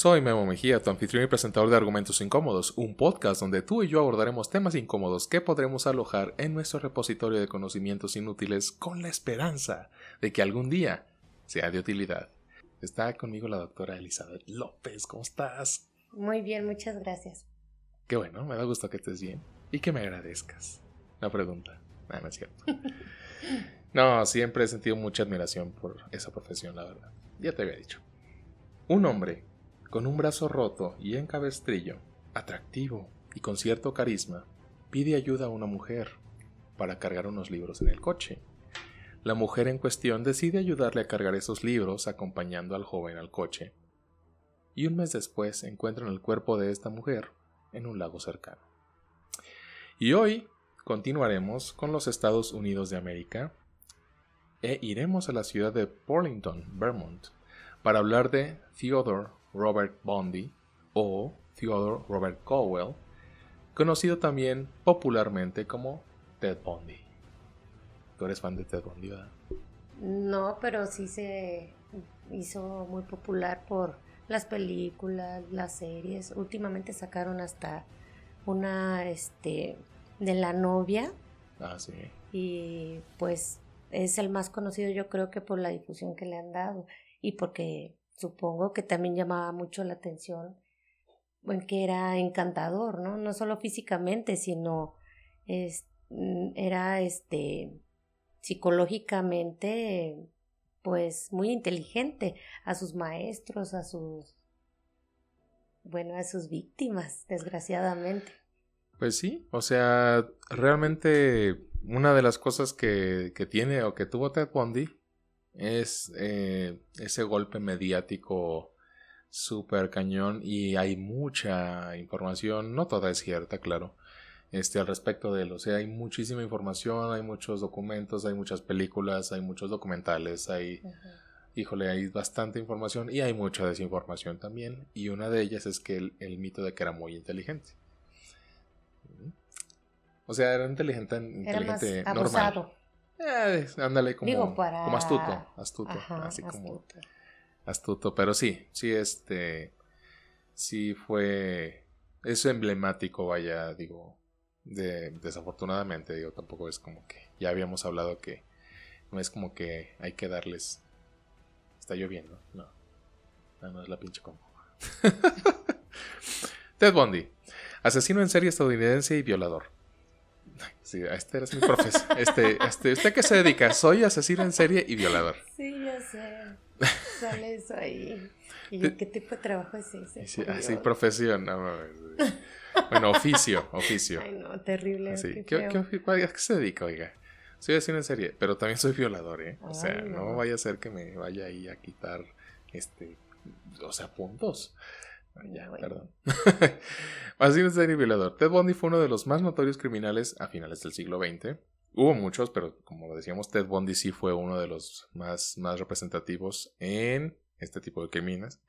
Soy Memo Mejía, tu anfitrión y presentador de Argumentos Incómodos, un podcast donde tú y yo abordaremos temas incómodos que podremos alojar en nuestro repositorio de conocimientos inútiles con la esperanza de que algún día sea de utilidad. Está conmigo la doctora Elizabeth López, ¿cómo estás? Muy bien, muchas gracias. Qué bueno, me da gusto que estés bien y que me agradezcas. La pregunta, no, no es cierto. No, siempre he sentido mucha admiración por esa profesión, la verdad. Ya te había dicho. Un hombre con un brazo roto y en cabestrillo, atractivo y con cierto carisma, pide ayuda a una mujer para cargar unos libros en el coche. La mujer en cuestión decide ayudarle a cargar esos libros acompañando al joven al coche. Y un mes después encuentran el cuerpo de esta mujer en un lago cercano. Y hoy continuaremos con los Estados Unidos de América e iremos a la ciudad de Burlington, Vermont, para hablar de Theodore Robert Bundy o Theodore Robert Caldwell, conocido también popularmente como Ted Bundy. ¿Tú eres fan de Ted Bundy, verdad? No, pero sí se hizo muy popular por las películas, las series. Últimamente sacaron hasta una este de la novia. Ah, sí. Y pues es el más conocido yo creo que por la difusión que le han dado y porque supongo que también llamaba mucho la atención en que era encantador, ¿no? No solo físicamente, sino es, mm, era este psicológicamente pues muy inteligente a sus maestros, a sus bueno, a sus víctimas, desgraciadamente. Pues sí, o sea, realmente una de las cosas que, que tiene o que tuvo Ted Bundy es eh, ese golpe mediático súper cañón y hay mucha información, no toda es cierta, claro, este, al respecto de él. O sea, hay muchísima información, hay muchos documentos, hay muchas películas, hay muchos documentales, hay, híjole, hay bastante información y hay mucha desinformación también. Y una de ellas es que el, mito de que era muy inteligente. O sea, era inteligente, inteligente normal. Eh, ándale, como, como astuto, astuto, así como astuto, pero sí, sí, este, sí fue, es emblemático, vaya, digo, de, desafortunadamente, digo, tampoco es como que, ya habíamos hablado que no es como que hay que darles, está lloviendo, no, no, es la pinche como. Ted Bundy, asesino en serie estadounidense y violador. Sí, este eres mi profesor. Este, este, ¿Usted qué se dedica? Soy asesino en serie y violador. Sí, ya sé. Sale eso ahí. ¿Y qué tipo de trabajo es ese? Sí, así, profesión. bueno, oficio, oficio. Ay, no, terrible. ¿Qué, qué, qué, qué, se dedica, oiga? Soy asesino en serie, pero también soy violador, ¿eh? O sea, no. vaya a ser que me vaya ahí a quitar, este, o sea, puntos. Ya, perdón. Así serie violador. Ted Bundy fue uno de los más notorios criminales a finales del siglo XX. Hubo muchos, pero como decíamos, Ted Bundy sí fue uno de los más, más representativos en este tipo de crímenes.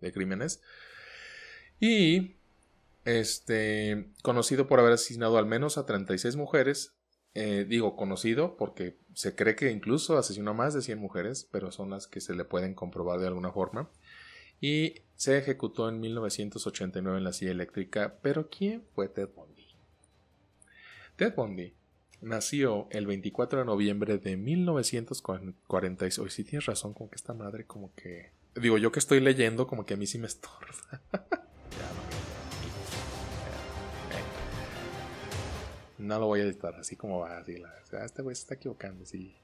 De crímenes. Y este, conocido por haber asesinado al menos a 36 mujeres. Eh, digo conocido porque se cree que incluso asesinó a más de 100 mujeres, pero son las que se le pueden comprobar de alguna forma y se ejecutó en 1989 en la silla eléctrica. Pero ¿quién fue Ted Bundy? Ted Bundy nació el 24 de noviembre de 1946. Hoy sí tienes razón, como que esta madre como que... Digo, yo que estoy leyendo, como que a mí sí me estorba. no lo voy a editar así como va. Así la, este güey se está equivocando, sí.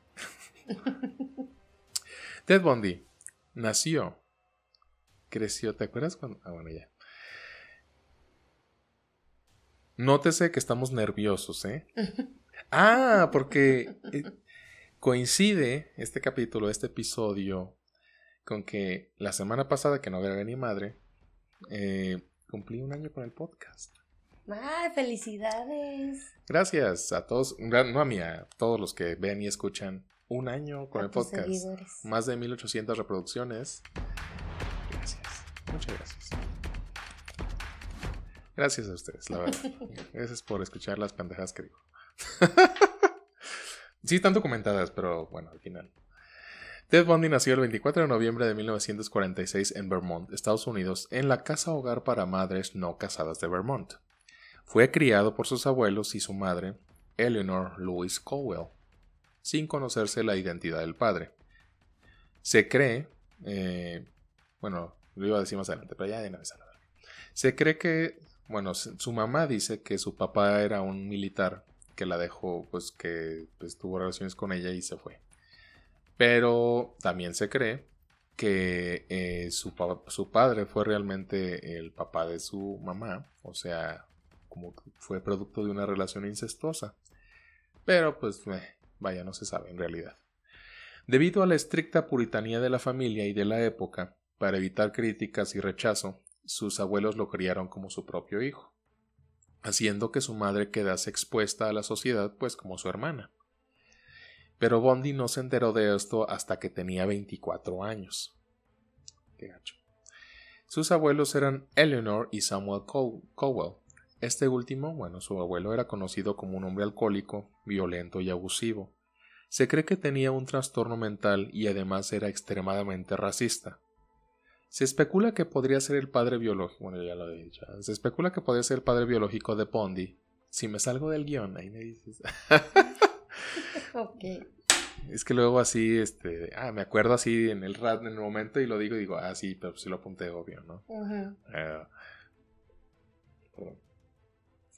Ted Bundy nació creció. ¿Te acuerdas cuando.? Ah, bueno, ya. Nótese que estamos nerviosos, ¿eh? ah, porque eh, coincide este capítulo, este episodio, con que la semana pasada, que no grabé ni madre, eh, cumplí un año con el podcast. ¡Ay, felicidades! Gracias a todos, no a mí, a todos los que ven y escuchan un año con el podcast. Más de 1800 reproducciones. Muchas gracias. Gracias a ustedes, la verdad. Gracias por escuchar las pendejas que digo. sí, están documentadas, pero bueno, al final. Ted Bundy nació el 24 de noviembre de 1946 en Vermont, Estados Unidos, en la casa hogar para madres no casadas de Vermont. Fue criado por sus abuelos y su madre, Eleanor Louise Cowell, sin conocerse la identidad del padre. Se cree, eh, bueno, lo iba a decir más adelante, pero ya de una vez a la Se cree que, bueno, su mamá dice que su papá era un militar que la dejó, pues que pues, tuvo relaciones con ella y se fue. Pero también se cree que eh, su, padre fue realmente el papá de su mamá, o sea, como fue producto de una relación incestuosa. Pero pues, vaya, no se sabe en realidad. Debido a la estricta puritanía de la familia y de la época, para evitar críticas y rechazo, sus abuelos lo criaron como su propio hijo, haciendo que su madre quedase expuesta a la sociedad pues como su hermana. Pero Bondi no se enteró de esto hasta que tenía 24 años. Qué gacho. Sus abuelos eran Eleanor y Samuel Cowell. Este último, bueno, su abuelo era conocido como un hombre alcohólico, violento y abusivo. Se cree que tenía un trastorno mental y además era extremadamente racista. Se especula que podría ser el padre biológico, bueno, ya lo he dicho, se especula que podría ser el padre biológico de Bondi. Si me salgo del guion, ahí me dices. Es que luego así, este, ah, me acuerdo así en el rat en el momento y lo digo y digo, ah, sí, pero sí lo apunté obvio, ¿no? Eh,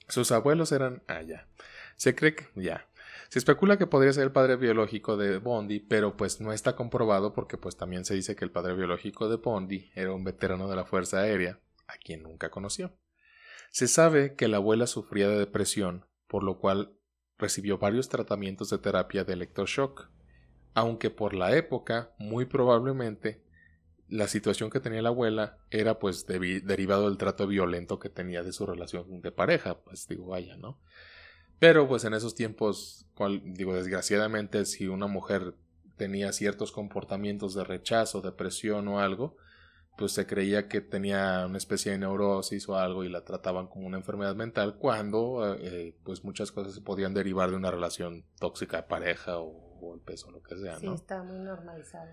sus abuelos eran, ah, ya. Se cree que, ya. Se especula que podría ser el padre biológico de Bondi, pero pues no está comprobado porque pues también se dice que el padre biológico de Bondi era un veterano de la Fuerza Aérea, a quien nunca conoció. Se sabe que la abuela sufría de depresión, por lo cual recibió varios tratamientos de terapia de electroshock, aunque por la época, muy probablemente, la situación que tenía la abuela era pues derivado del trato violento que tenía de su relación de pareja, pues digo, vaya, ¿no? Pero pues en esos tiempos, digo, desgraciadamente, si una mujer tenía ciertos comportamientos de rechazo, depresión o algo, pues se creía que tenía una especie de neurosis o algo y la trataban como una enfermedad mental cuando eh, pues muchas cosas se podían derivar de una relación tóxica de pareja o, el peso o lo que sea, sí, está muy normalizado.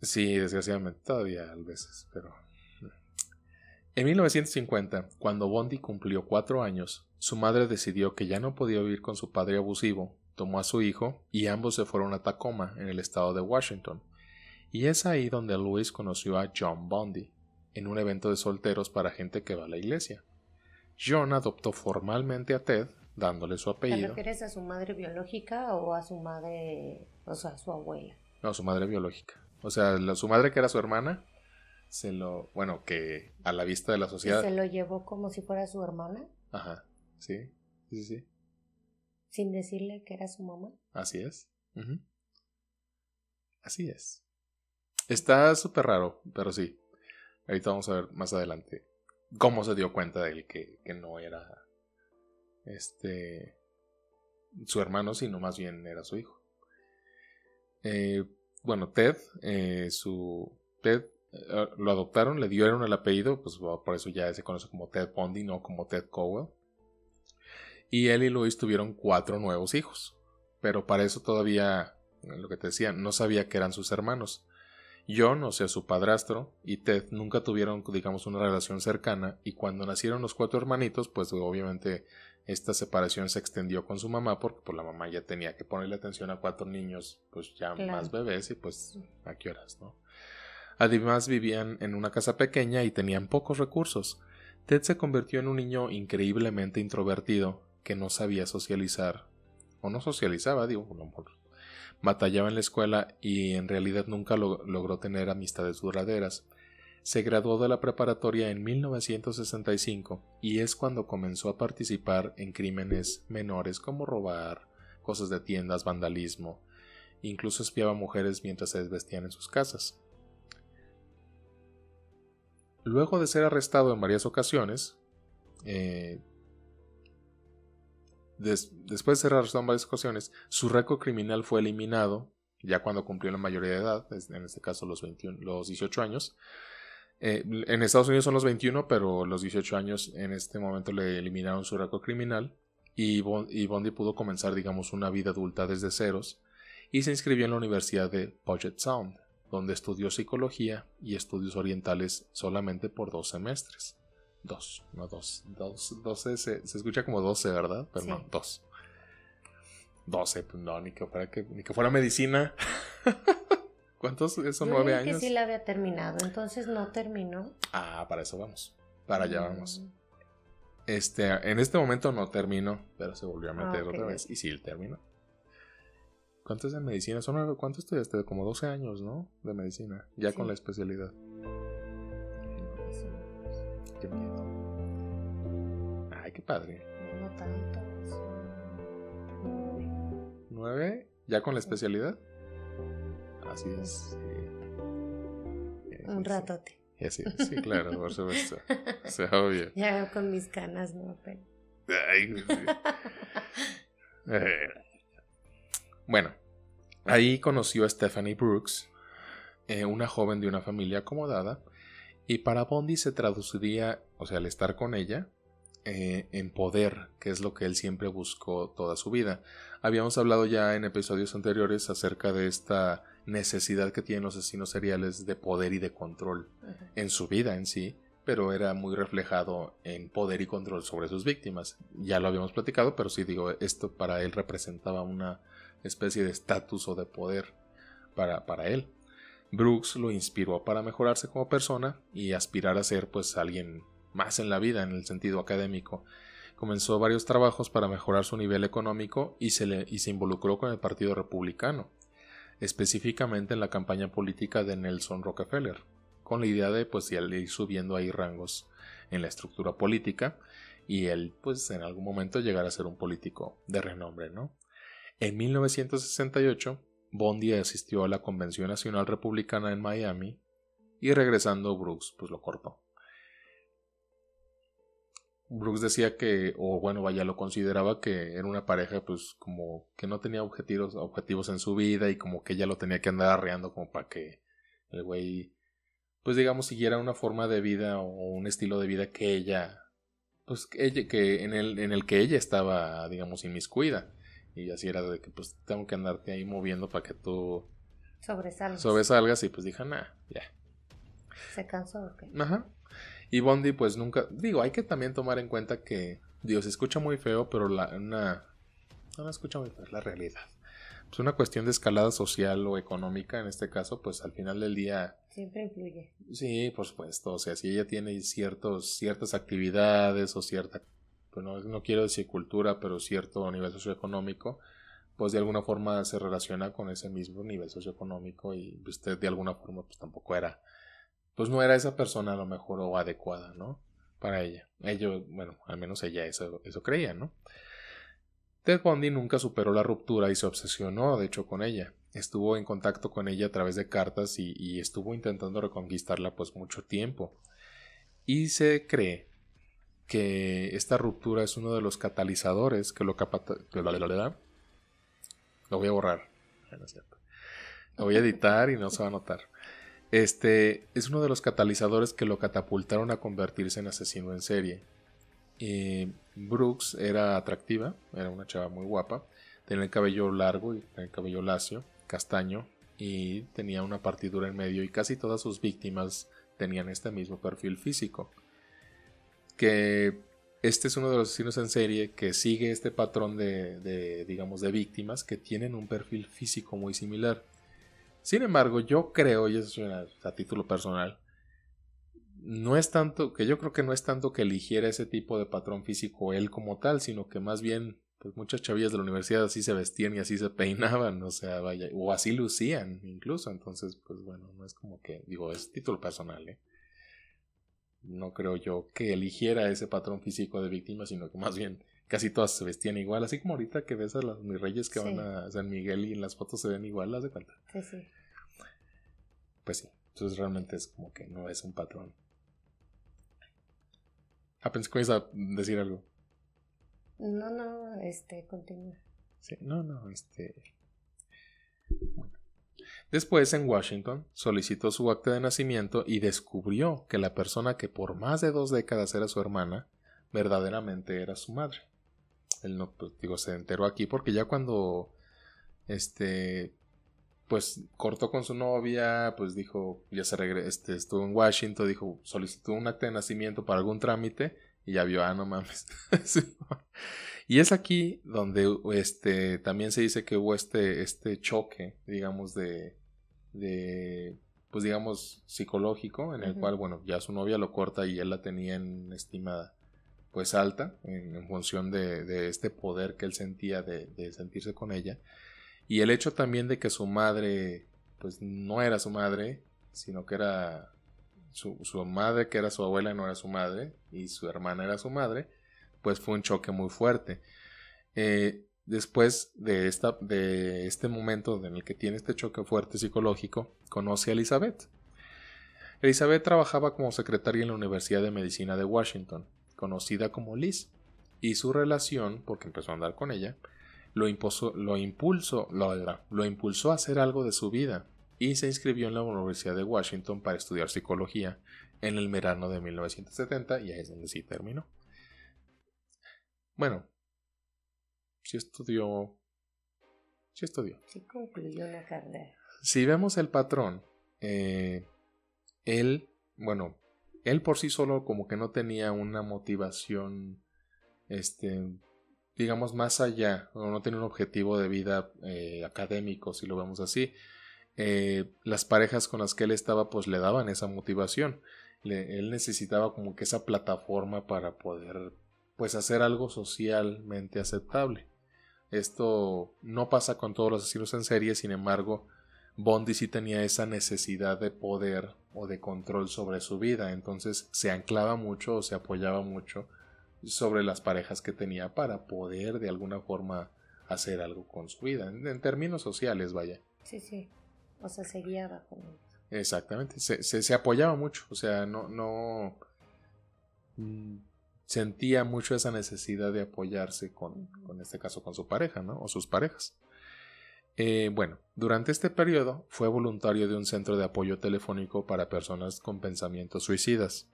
Sí, desgraciadamente todavía a veces, pero... En 1950, cuando Bondi cumplió cuatro años, su madre decidió que ya no podía vivir con su padre abusivo, tomó a su hijo y ambos se fueron a Tacoma, en el estado de Washington, y es ahí donde Louis conoció a John Bondi, en un evento de solteros para gente que va a la iglesia. John adoptó formalmente a Ted, dándole su apellido. ¿Te refieres a su madre biológica o a su madre, o sea, a su abuela? No, su madre biológica. O sea, su madre que era su hermana, se lo, bueno, que a la vista de la sociedad. ¿Se lo llevó como si fuera su hermana? Ajá, sí, sí, sí. Sin decirle que era su mamá. Así es. Así es. Está súper raro, pero sí. Ahorita vamos a ver más adelante cómo se dio cuenta de él que, que no era este su hermano, sino más bien era su hijo. Eh, bueno, Ted, eh, su Ted lo adoptaron, le dieron el apellido, pues por eso ya se conoce como Ted Bundy, no como Ted Cowell. Y él y Luis tuvieron cuatro nuevos hijos, pero para eso todavía, lo que te decía, no sabía que eran sus hermanos. John, o sea, su padrastro, y Ted nunca tuvieron, digamos, una relación cercana, y cuando nacieron los cuatro hermanitos, pues obviamente esta separación se extendió con su mamá, porque pues, la mamá ya tenía que ponerle atención a cuatro niños, pues ya más bebés, y pues a qué horas, ¿no? Además vivían en una casa pequeña y tenían pocos recursos. Ted se convirtió en un niño increíblemente introvertido, que no sabía socializar, o no socializaba, digo, batallaba en la escuela y en realidad nunca logró tener amistades duraderas. Se graduó de la preparatoria en 1965 y es cuando comenzó a participar en crímenes menores como robar, cosas de tiendas, vandalismo. Incluso espiaba mujeres mientras se desvestían en sus casas. Luego de ser arrestado en varias ocasiones, eh, después de ser arrestado en varias ocasiones, su récord criminal fue eliminado ya cuando cumplió la mayoría de edad, en este caso los, 21, los 18 años. Eh, en Estados Unidos son los 21, pero los 18 años en este momento le eliminaron su récord criminal y, y Bondi pudo comenzar, digamos, una vida adulta desde ceros y se inscribió en la Universidad de Puget Sound, donde estudió psicología y estudios orientales solamente por dos semestres. Dos, no dos. Dos, doce se, se escucha como doce, ¿verdad? Pero no, dos. Doce, pues no, ni que fuera, que, ni que fuera medicina. ¿Cuántos? ¿Eso nueve años? que sí la había terminado, entonces no terminó. Ah, para eso vamos. Para allá vamos. Mm. Este, en este momento no terminó, pero se volvió a meter otra vez. Y sí, terminó. ¿Cuánto es de medicina? Son, ¿Cuánto estudiaste? Como 12 años, ¿no? De medicina, ya con la especialidad. Qué miedo. Ay, qué padre. No, tanto. ¿Nueve? ¿Ya con la especialidad? Así es. Un ratote. Sí, sí, claro, por supuesto. O sea, obvio. Ya con mis canas, no, pero. Ay, eh, bueno, ahí conoció a Stephanie Brooks, eh, una joven de una familia acomodada, y para Bondi se traduciría, o sea, al estar con ella, eh, en poder, que es lo que él siempre buscó toda su vida. Habíamos hablado ya en episodios anteriores acerca de esta necesidad que tienen los asesinos seriales de poder y de control en su vida en sí, pero era muy reflejado en poder y control sobre sus víctimas. Ya lo habíamos platicado, pero sí digo, esto para él representaba una especie de estatus o de poder para, para él. Brooks lo inspiró para mejorarse como persona y aspirar a ser pues alguien más en la vida en el sentido académico. Comenzó varios trabajos para mejorar su nivel económico y se, le, y se involucró con el Partido Republicano, específicamente en la campaña política de Nelson Rockefeller, con la idea de pues ir subiendo ahí rangos en la estructura política y él pues en algún momento llegar a ser un político de renombre, ¿no? En 1968 Bondi asistió a la Convención Nacional Republicana en Miami y regresando Brooks pues lo cortó. Brooks decía que, o bueno, vaya, lo consideraba que era una pareja pues como que no tenía objetivos, objetivos en su vida y como que ella lo tenía que andar arreando como para que el güey pues digamos siguiera una forma de vida o un estilo de vida que ella pues ella, que en el, en el que ella estaba digamos inmiscuida y así era de que pues tengo que andarte ahí moviendo para que tú sobresalgas. Sobresalgas y pues dije, nah, ya. ¿Se cansó o qué? Ajá. Y Bondi pues nunca, digo, hay que también tomar en cuenta que, Dios, se escucha muy feo, pero la, una, no la escucha muy feo, es la realidad. Pues una cuestión de escalada social o económica, en este caso, pues al final del día... Siempre influye. Sí, por supuesto, o sea, si ella tiene ciertos, ciertas actividades o cierta no, quiero decir cultura, pero cierto nivel socioeconómico, pues de alguna forma se relaciona con ese mismo nivel socioeconómico y usted de alguna forma pues tampoco era, pues no era esa persona a lo mejor o adecuada, ¿no? Para ella. Ellos, bueno, al menos ella eso, eso creía, ¿no? Ted Bundy nunca superó la ruptura y se obsesionó, de hecho, con ella. Estuvo en contacto con ella a través de cartas y estuvo intentando reconquistarla pues mucho tiempo. Y se cree que esta ruptura es uno de los catalizadores que lo Lo voy a borrar. Lo voy a editar y no se va a notar. Este es uno de los catalizadores que lo catapultaron a convertirse en asesino en serie. Y Brooks era atractiva, era una chava muy guapa, tenía el cabello largo y el cabello lacio, castaño, y tenía una partidura en medio y casi todas sus víctimas tenían este mismo perfil físico que este es uno de los asesinos en serie que sigue este patrón de, digamos, de víctimas que tienen un perfil físico muy similar. Sin embargo, yo creo, y eso es a título personal, no es tanto, que yo creo que no es tanto que eligiera ese tipo de patrón físico él como tal, sino que más bien, pues muchas chavillas de la universidad así se vestían y así se peinaban, o sea, vaya, o así lucían incluso, entonces, pues bueno, no es como que, digo, es título personal, ¿eh? No creo yo que eligiera ese patrón físico de víctima, sino que más bien casi todas se vestían igual, así como ahorita que ves a los mis reyes que van a San Miguel y en las fotos se ven igual, ¿las de cuenta? Sí, sí. Pues sí, entonces realmente es como que no es un patrón. Ah, pensé que ibas a decir algo. No, no, este, continúa. Sí, no, no, este. Después, en Washington, solicitó su acta de nacimiento y descubrió que la persona que por más de dos décadas era su hermana, verdaderamente era su madre. Él no, pues, digo, se enteró aquí porque ya cuando, este, pues cortó con su novia, pues dijo, ya se regresó, este, estuvo en Washington, dijo, solicitó un acta de nacimiento para algún trámite y ya vio, ah, no mames. y es aquí donde este, también se dice que hubo este, este choque, digamos, de, de, pues digamos, psicológico, en el cual, bueno, ya su novia lo corta y él la tenía en estimada pues alta en, función de, de, este poder que él sentía de, de sentirse con ella y el hecho también de que su madre, pues no era su madre, sino que era su, su, madre, que era su abuela, no era su madre, y su hermana era su madre, pues fue un choque muy fuerte. Eh, después de, esta, de este momento en el que tiene este choque fuerte psicológico, conoce a Elizabeth. Elizabeth trabajaba como secretaria en la Universidad de Medicina de Washington, conocida como Liz, y su relación, porque empezó a andar con ella, lo, lo, impulsó, lo, impulsó a hacer algo de su vida y se inscribió en la Universidad de Washington para estudiar psicología en el verano de 1970 y ahí es donde sí terminó. Bueno, sí estudió. Sí estudió. Sí concluyó la carrera. Si vemos el patrón, eh, él, bueno, él por sí solo como que no tenía una motivación este digamos, más allá, o no tiene un objetivo de vida eh, académico, si lo vemos así. Eh, las parejas con las que él estaba, pues le daban esa motivación. él necesitaba como que esa plataforma para poder, pues, hacer algo socialmente aceptable. Esto no pasa con todos los asesinos en serie, sin embargo, Bondi sí tenía esa necesidad de poder o de control sobre su vida, entonces se anclaba mucho o se apoyaba mucho sobre las parejas que tenía para poder de alguna forma hacer algo con su vida, en, términos sociales, vaya. Sí, sí. O sea, seguía bajo. Exactamente. Se, se, apoyaba mucho. O sea, no, no sentía mucho esa necesidad de apoyarse con, con este caso, con su pareja, ¿no? O sus parejas. Eh, bueno, durante este periodo fue voluntario de un centro de apoyo telefónico para personas con pensamientos suicidas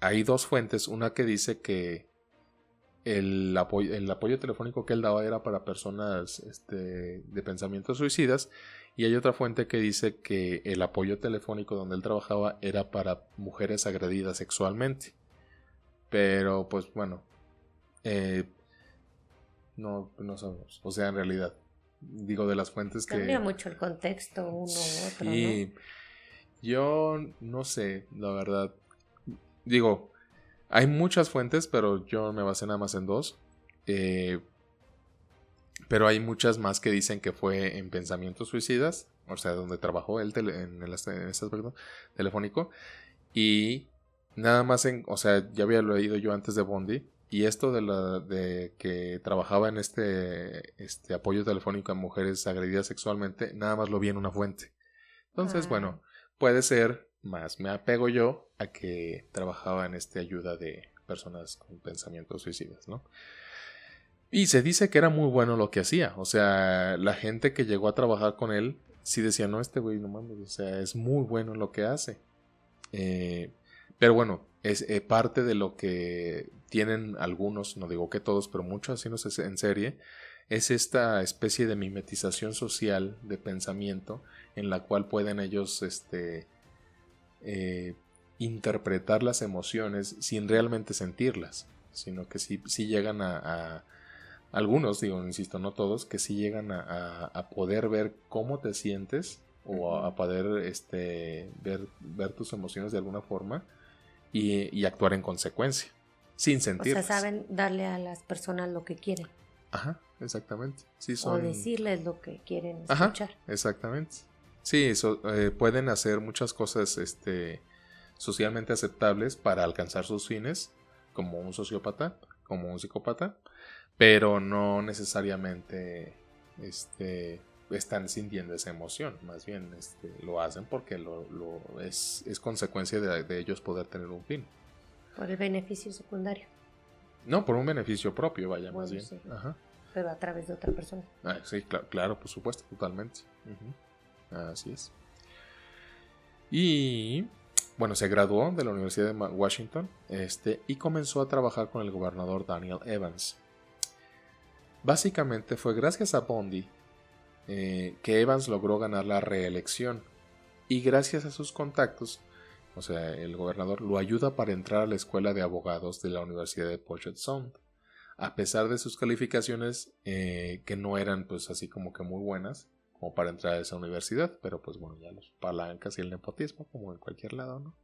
hay dos fuentes, una que dice que el apoyo, el apoyo telefónico que él daba era para personas este, de pensamientos suicidas y hay otra fuente que dice que el apoyo telefónico donde él trabajaba era para mujeres agredidas sexualmente. Pero pues bueno, eh, no, no sabemos. O sea, en realidad, digo de las fuentes que... Cambia mucho el contexto uno u otro. Y yo no sé, la verdad digo, hay muchas fuentes, pero yo me basé nada más en dos. Eh, pero hay muchas más que dicen que fue en pensamientos suicidas, o sea, donde trabajó él en, el, este aspecto telefónico. Y nada más en, o sea, ya había leído yo antes de Bondi. Y esto de, la, de que trabajaba en este, este apoyo telefónico a mujeres agredidas sexualmente, nada más lo vi en una fuente. Entonces, ah. bueno, puede ser más me apego yo a que trabajaba en esta ayuda de personas con pensamientos suicidas, ¿no? Y se dice que era muy bueno lo que hacía, o sea, la gente que llegó a trabajar con él sí decía, no, este güey, no mames, o sea, es muy bueno lo que hace. Eh, pero bueno, es eh, parte de lo que tienen algunos, no digo que todos, pero muchos asesinos en serie, es esta especie de mimetización social de pensamiento en la cual pueden ellos, este, eh, interpretar las emociones sin realmente sentirlas, sino que sí, llegan a, algunos, digo, insisto, no todos, que sí llegan a, poder ver cómo te sientes o a, poder este, ver, ver tus emociones de alguna forma y, actuar en consecuencia, sin sentirlas. O sea, saben darle a las personas lo que quieren. Ajá, exactamente. Sí, O decirles lo que quieren escuchar. exactamente. Sí, eh, pueden hacer muchas cosas este, socialmente aceptables para alcanzar sus fines, como un sociópata, como un psicópata, pero no necesariamente este, están sintiendo esa emoción, más bien este, lo hacen porque lo, es, consecuencia de, ellos poder tener un fin. Por el beneficio secundario. No, por un beneficio propio, vaya, más bien. Pero a través de otra persona. Ah, sí, claro, por supuesto, totalmente. Así es. Y bueno, se graduó de la Universidad de Washington este, y comenzó a trabajar con el gobernador Daniel Evans. Básicamente fue gracias a Bondi eh, que Evans logró ganar la reelección y gracias a sus contactos, o sea, el gobernador lo ayuda para entrar a la escuela de abogados de la Universidad de Puget Sound, a pesar de sus calificaciones eh, que no eran pues así como que muy buenas como para entrar a esa universidad, pero pues bueno, ya los palancas y el nepotismo como en cualquier lado, ¿no?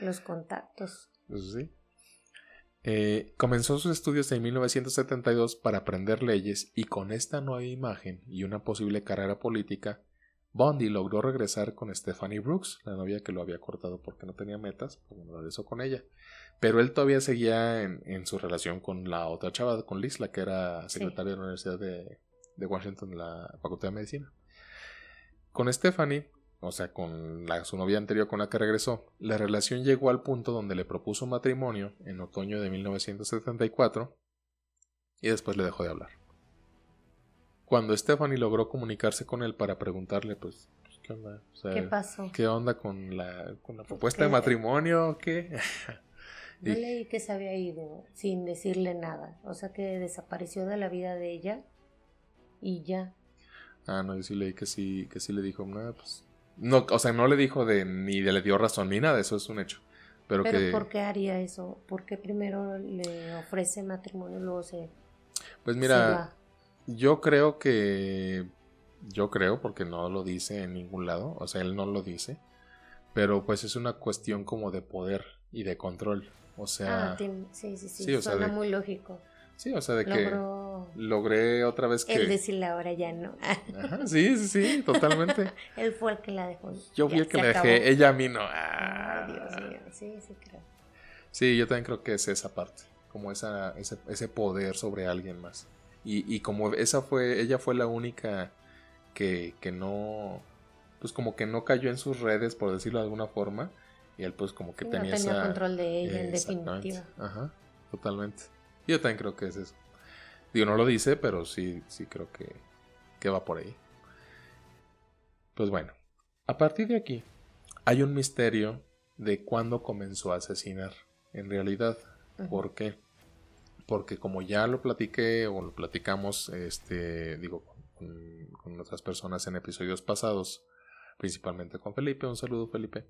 Los contactos. Pues sí. Eh, comenzó sus estudios en 1972 para aprender leyes y con esta nueva imagen y una posible carrera política, Bondi logró regresar con Stephanie Brooks, la novia que lo había cortado porque no tenía metas, pues bueno, regresó con ella. Pero él todavía seguía en, su relación con la otra chava, con Liz, la que era secretaria de la Universidad de, de Washington, la Facultad de Medicina. Con Stephanie o sea, con la, su novia anterior con la que regresó, la relación llegó al punto donde le propuso matrimonio en otoño de 1974 y después le dejó de hablar. Cuando Stephanie logró comunicarse con él para preguntarle, pues, pues ¿qué onda? ¿Qué pasó? ¿Qué onda con la, con la propuesta de matrimonio o qué? Yo leí que se había ido sin decirle nada, o sea que desapareció de la vida de ella y ya. Ah, no, yo sí leí que sí, que sí le dijo, nada, pues no, o sea, no le dijo de ni le dio razón ni nada, eso es un hecho. Pero, Pero ¿por qué haría eso? ¿Por qué primero le ofrece matrimonio y luego se... Pues mira, yo creo que... Yo creo, porque no lo dice en ningún lado, o sea, él no lo dice, pero pues es una cuestión como de poder y de control, o sea... Ah, sí, sí, sí, suena muy lógico. Sí, o sea, de que logré otra vez que... Él decirle ahora ya no. Ajá, sí, sí, sí, totalmente. Él fue el que la dejó. Yo fui el que la dejé, ella a mí no. Ah. Dios mío, sí, sí creo. Sí, yo también creo que es esa parte, como esa, ese, ese poder sobre alguien más. Y, y como esa fue, ella fue la única que, que no, pues como que no cayó en sus redes, por decirlo de alguna forma, y él pues como que tenía, no tenía control de ella, en definitiva. Ajá, totalmente. Yo también creo que es eso. Digo, no lo dice, pero sí, sí creo que, que va por ahí. Pues bueno, a partir de aquí, hay un misterio de cuándo comenzó a asesinar. En realidad, ¿por qué? Porque como ya lo platiqué o lo platicamos, este, digo, con, con otras personas en episodios pasados, principalmente con Felipe, un saludo Felipe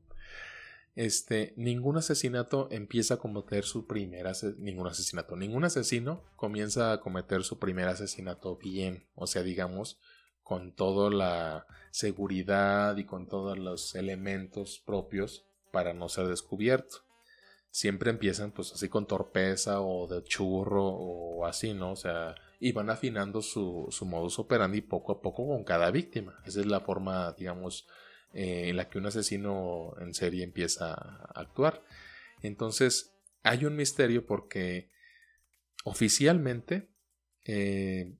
este, ningún asesinato empieza a cometer su primer ningún asesinato, ningún asesino comienza a cometer su primer asesinato bien, o sea, digamos, con toda la seguridad y con todos los elementos propios para no ser descubierto. Siempre empiezan pues así con torpeza o de churro o así, ¿no? O sea, y van afinando su, su modus operandi poco a poco con cada víctima. Esa es la forma, digamos, eh, en la que un asesino en serie empieza a actuar. Entonces, hay un misterio porque oficialmente eh,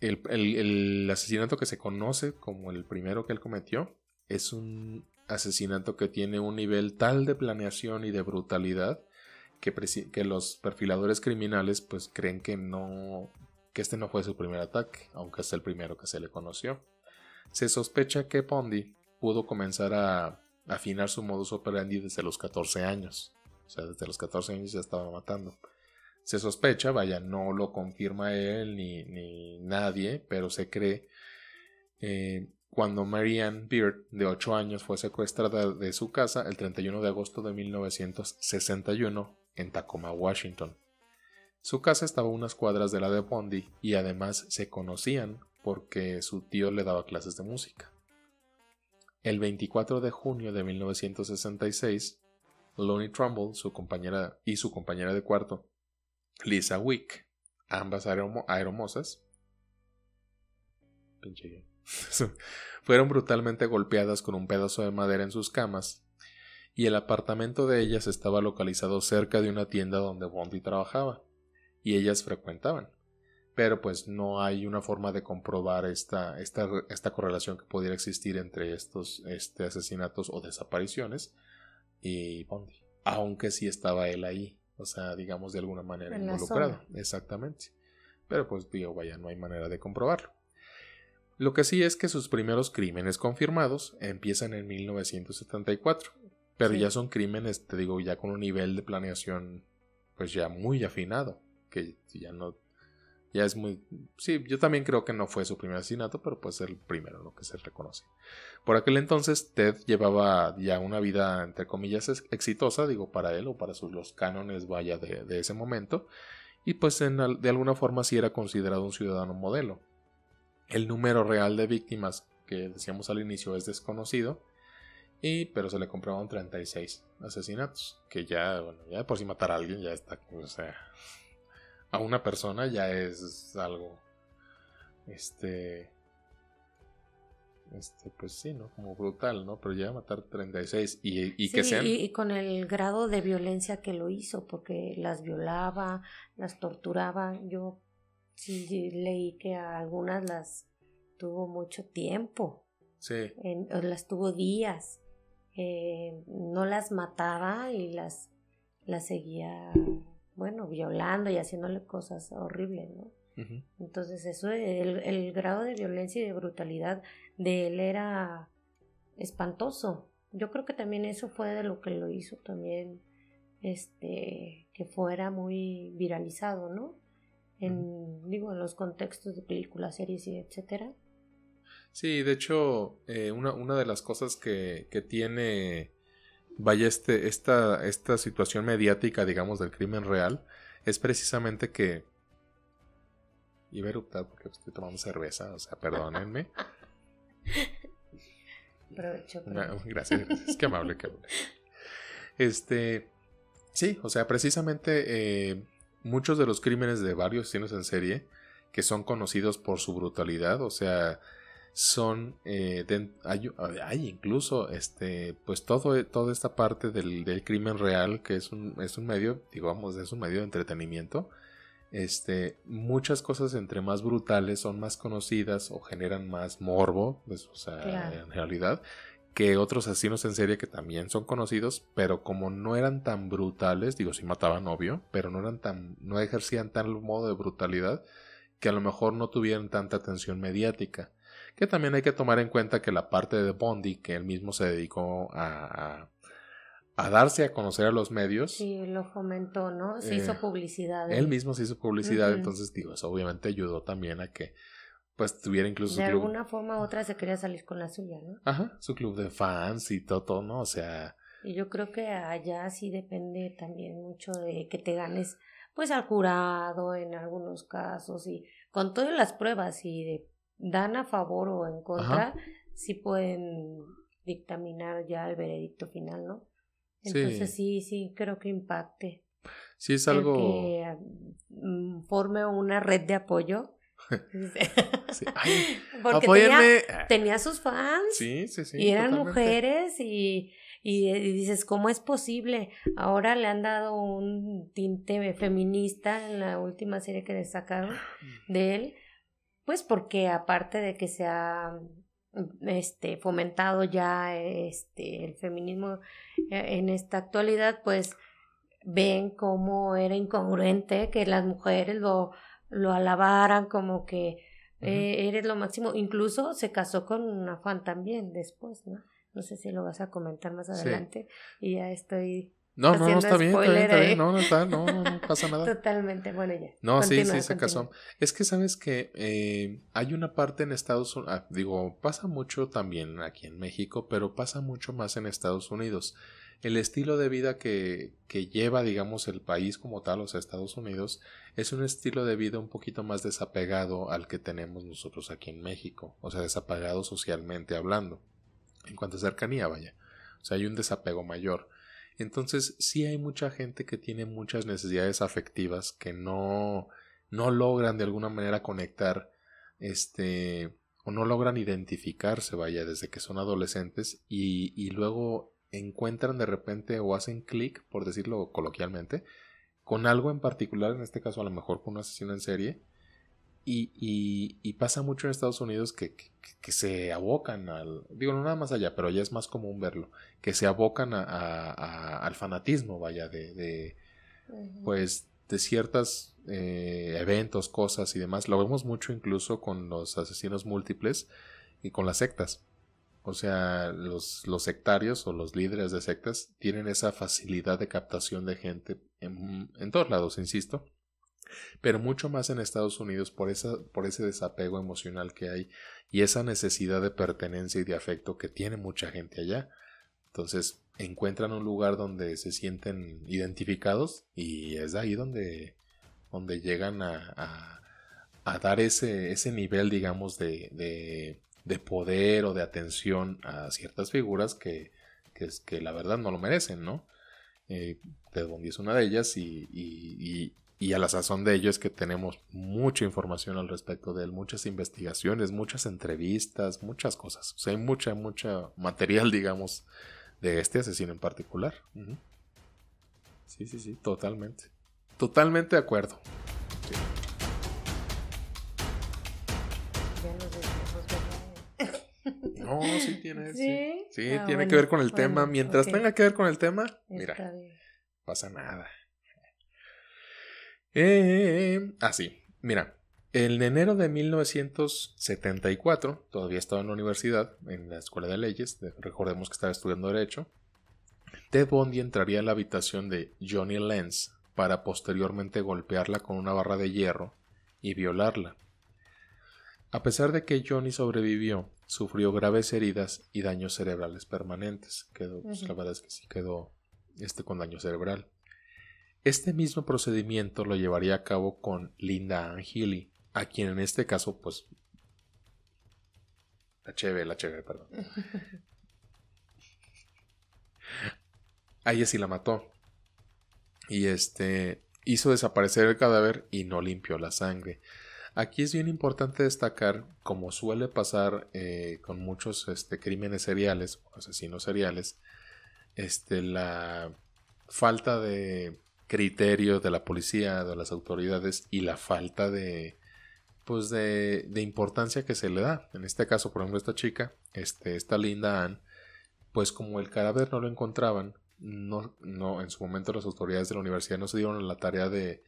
el, asesinato que se conoce como el primero que él cometió es un asesinato que tiene un nivel tal de planeación y de brutalidad que, los perfiladores criminales pues creen que no que este no fue su primer ataque, aunque es el primero que se le conoció. Se sospecha que Pondi pudo comenzar a afinar su modus operandi desde los 14 años. O sea, desde los 14 años ya estaba matando. Se sospecha, vaya, no lo confirma él ni, nadie, pero se cree eh, cuando Marianne Beard, de 8 años, fue secuestrada de su casa el 31 de agosto de 1961 en Tacoma, Washington. Su casa estaba a unas cuadras de la de Bondi y además se conocían porque su tío le daba clases de música. El 24 de junio de 1966, Lonnie Trumbull su compañera, y su compañera de cuarto, Lisa Wick, ambas aeromosas, fueron brutalmente golpeadas con un pedazo de madera en sus camas, y el apartamento de ellas estaba localizado cerca de una tienda donde Bondi trabajaba, y ellas frecuentaban pero pues no hay una forma de comprobar esta, esta, esta correlación que pudiera existir entre estos este, asesinatos o desapariciones y Bondi. Aunque sí estaba él ahí, o sea, digamos de alguna manera involucrado. Exactamente. Pero pues digo, vaya, no hay manera de comprobarlo. Lo que sí es que sus primeros crímenes confirmados empiezan en 1974, pero ya son crímenes, te digo, ya con un nivel de planeación pues ya muy afinado, que ya no ya es muy... Sí, yo también creo que no fue su primer asesinato, pero pues el primero, lo que se reconoce. Por aquel entonces, Ted llevaba ya una vida, entre comillas, exitosa, digo, para él o para sus, los cánones, vaya, de, de ese momento, y pues en, de alguna forma sí era considerado un ciudadano modelo. El número real de víctimas que decíamos al inicio es desconocido, y, pero se le comprobaron 36 asesinatos, que ya, bueno, ya por si matar a alguien ya está, o sea, a una persona ya es algo, este, este, pues sí, ¿no? Como brutal, ¿no? Pero ya matar 36 y, y que sean... Y, con el grado de violencia que lo hizo, porque las violaba, las torturaba. Yo sí leí que a algunas las tuvo mucho tiempo. Sí. las tuvo días. Eh, no las mataba y las, las seguía, bueno, violando y haciéndole cosas horribles, ¿no? Entonces eso, el, el, grado de violencia y de brutalidad de él era espantoso. Yo creo que también eso fue de lo que lo hizo también, este, que fuera muy viralizado, ¿no? En, digo, en los contextos de películas, series y etcétera. Sí, de hecho, eh, una, una, de las cosas que, que tiene, vaya, este, esta, esta situación mediática, digamos, del crimen real, es precisamente que iba a eruptar porque estoy tomando cerveza, o sea, perdónenme. Aprovecho. gracias, gracias. Qué amable, qué amable. Este, sí, o sea, precisamente eh, muchos de los crímenes de varios asesinos en serie que son conocidos por su brutalidad, o sea, son eh, hay, incluso este pues todo toda esta parte del, del, crimen real que es un es un medio digamos es un medio de entretenimiento este, muchas cosas entre más brutales son más conocidas o generan más morbo, pues, o sea, en realidad, que otros asesinos en serie que también son conocidos, pero como no eran tan brutales, digo, sí mataban, obvio, pero no eran tan, no ejercían tal modo de brutalidad que a lo mejor no tuvieran tanta atención mediática. Que también hay que tomar en cuenta que la parte de Bondi, que él mismo se dedicó a a darse a conocer a los medios. Sí, lo fomentó, ¿no? Se hizo eh, publicidad. Él mismo se hizo publicidad, entonces digo, eso obviamente ayudó también a que pues tuviera incluso de alguna forma u otra se quería salir con la suya, ¿no? Ajá, su club de fans y todo, ¿no? O sea... Y yo creo que allá sí depende también mucho de que te ganes pues al jurado en algunos casos y con todas las pruebas y de dan a favor o en contra, sí pueden dictaminar ya el veredicto final, ¿no? Entonces sí, sí, creo que impacte. Sí, es algo... que mm, forme una red de apoyo. sí. Porque tenía, sus fans. Sí, sí, sí. Y eran mujeres y, y, dices, ¿cómo es posible? Ahora le han dado un tinte feminista en la última serie que sacaron de él. Pues porque aparte de que se ha este fomentado ya este el feminismo eh, en esta actualidad pues ven cómo era incongruente que las mujeres lo lo alabaran como que eh, eres lo máximo. Incluso se casó con una fan también después no no sé si lo vas a comentar más adelante y ya estoy no, no, no, está bien, está bien, está bien, no, no está, no, no, pasa nada. Totalmente, bueno, ya. No, sí, sí, se casó. Es que sabes que eh, hay una parte en Estados Unidos, ah, digo, pasa mucho también aquí en México, pero pasa mucho más en Estados Unidos. El estilo de vida que, que lleva, digamos, el país como tal, o sea, Estados Unidos, es un estilo de vida un poquito más desapegado al que tenemos nosotros aquí en México, o sea, desapegado socialmente hablando, en cuanto a cercanía, vaya. O sea, hay un desapego mayor. Entonces, sí hay mucha gente que tiene muchas necesidades afectivas que no, no logran de alguna manera conectar, este, o no logran identificarse, vaya, desde que son adolescentes y, y luego encuentran de repente o hacen clic, por decirlo coloquialmente, con algo en particular, en este caso a lo mejor con una sesión en serie, y, y, y, pasa mucho en Estados Unidos que, que, se abocan al, digo, no nada más allá, pero ya es más común verlo, que se abocan a, a, al fanatismo, vaya, de, de pues, de ciertos eh, eventos, cosas y demás. Lo vemos mucho incluso con los asesinos múltiples y con las sectas. O sea, los, los sectarios o los líderes de sectas tienen esa facilidad de captación de gente en, en todos lados, insisto pero mucho más en Estados Unidos por, esa, por ese desapego emocional que hay y esa necesidad de pertenencia y de afecto que tiene mucha gente allá. Entonces encuentran un lugar donde se sienten identificados y es ahí donde, donde llegan a, a, dar ese, ese nivel, digamos, de, de, de, poder o de atención a ciertas figuras que, que, que la verdad no lo merecen, ¿no? Eh, Ted Bundy es una de ellas y, a la sazón de ello es que tenemos mucha información al respecto de él, muchas investigaciones, muchas entrevistas, muchas cosas. O sea, hay mucha, mucha material, digamos, de este asesino en particular. Sí, sí, sí, totalmente. Totalmente de acuerdo. No, sí tiene. Sí, sí, ah, tiene que ver con el tema. Mientras tenga que ver con el tema, mira, pasa nada. Eh, ah, sí, mira. En enero de 1974, todavía estaba en la universidad, en la escuela de leyes, recordemos que estaba estudiando derecho, Ted Bundy entraría en la habitación de Johnny Lenz para posteriormente golpearla con una barra de hierro y violarla. A pesar de que Johnny sobrevivió, sufrió graves heridas y daños cerebrales permanentes. Quedó, pues, la verdad es que sí quedó este con daño cerebral. Este mismo procedimiento lo llevaría a cabo con Linda Angeli, a quien en este caso, pues. La cheve, la cheve, perdón. a ella sí la mató. Y este. hizo desaparecer el cadáver y no limpió la sangre. Aquí es bien importante destacar, como suele pasar eh, con muchos este, crímenes seriales, asesinos seriales, este, la falta de criterio de la policía, de las autoridades y la falta de, pues de, de, importancia que se le da. En este caso, por ejemplo, esta chica, este, esta linda Anne, pues como el cadáver no lo encontraban, no, no, en su momento las autoridades de la universidad no se dieron la tarea de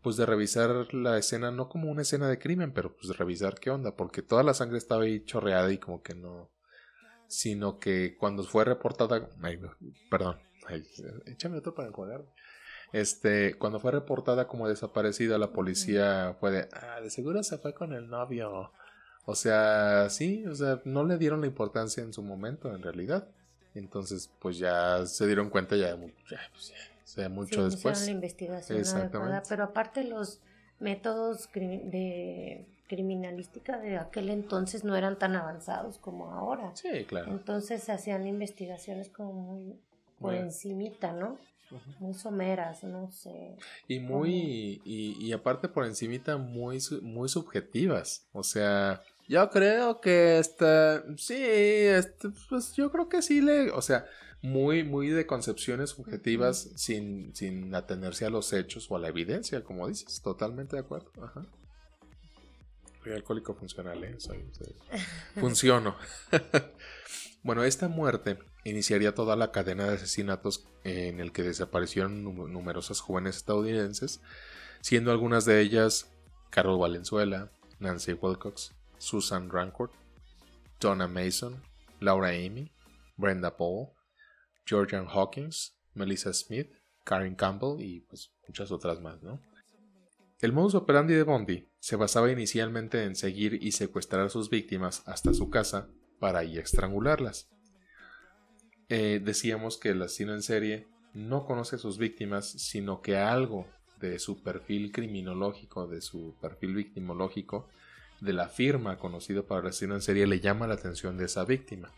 pues de revisar la escena, no como una escena de crimen, pero pues de revisar qué onda, porque toda la sangre estaba ahí chorreada y como que no, sino que cuando fue reportada, perdón, échame otro para encuadrar. Este, cuando fue reportada como desaparecida, la policía fue de, ah, de seguro se fue con el novio. O sea, sí, o sea, no le dieron la importancia en su momento, en realidad. Entonces, pues ya se dieron cuenta ya, ya, pues ya sea mucho después. la investigación Exactamente. pero aparte los métodos de criminalística de aquel entonces no eran tan avanzados como ahora. Sí, claro. Entonces se hacían investigaciones como muy por encimita, ¿no? Muy someras, no sé. Y muy, y, y, aparte por encimita muy, muy subjetivas. O sea, yo creo que esta, sí, este, pues yo creo que sí le, o sea, muy, muy de concepciones subjetivas sin, sin atenerse a los hechos o a la evidencia, como dices. Totalmente de acuerdo. Ajá. Soy alcohólico funcional, ¿eh? funciono. bueno, esta muerte iniciaría toda la cadena de asesinatos en el que desaparecieron numerosas jóvenes estadounidenses, siendo algunas de ellas Carol Valenzuela, Nancy Wilcox, Susan Rancourt, Donna Mason, Laura Amy, Brenda Paul, Georgian Hawkins, Melissa Smith, Karen Campbell y pues muchas otras más, ¿no? El modus operandi de Bondi se basaba inicialmente en seguir y secuestrar a sus víctimas hasta su casa para ahí estrangularlas. Eh, decíamos que el asesino en serie no conoce a sus víctimas, sino que algo de su perfil criminológico, de su perfil victimológico, de la firma conocida para el asesino en serie, le llama la atención de esa víctima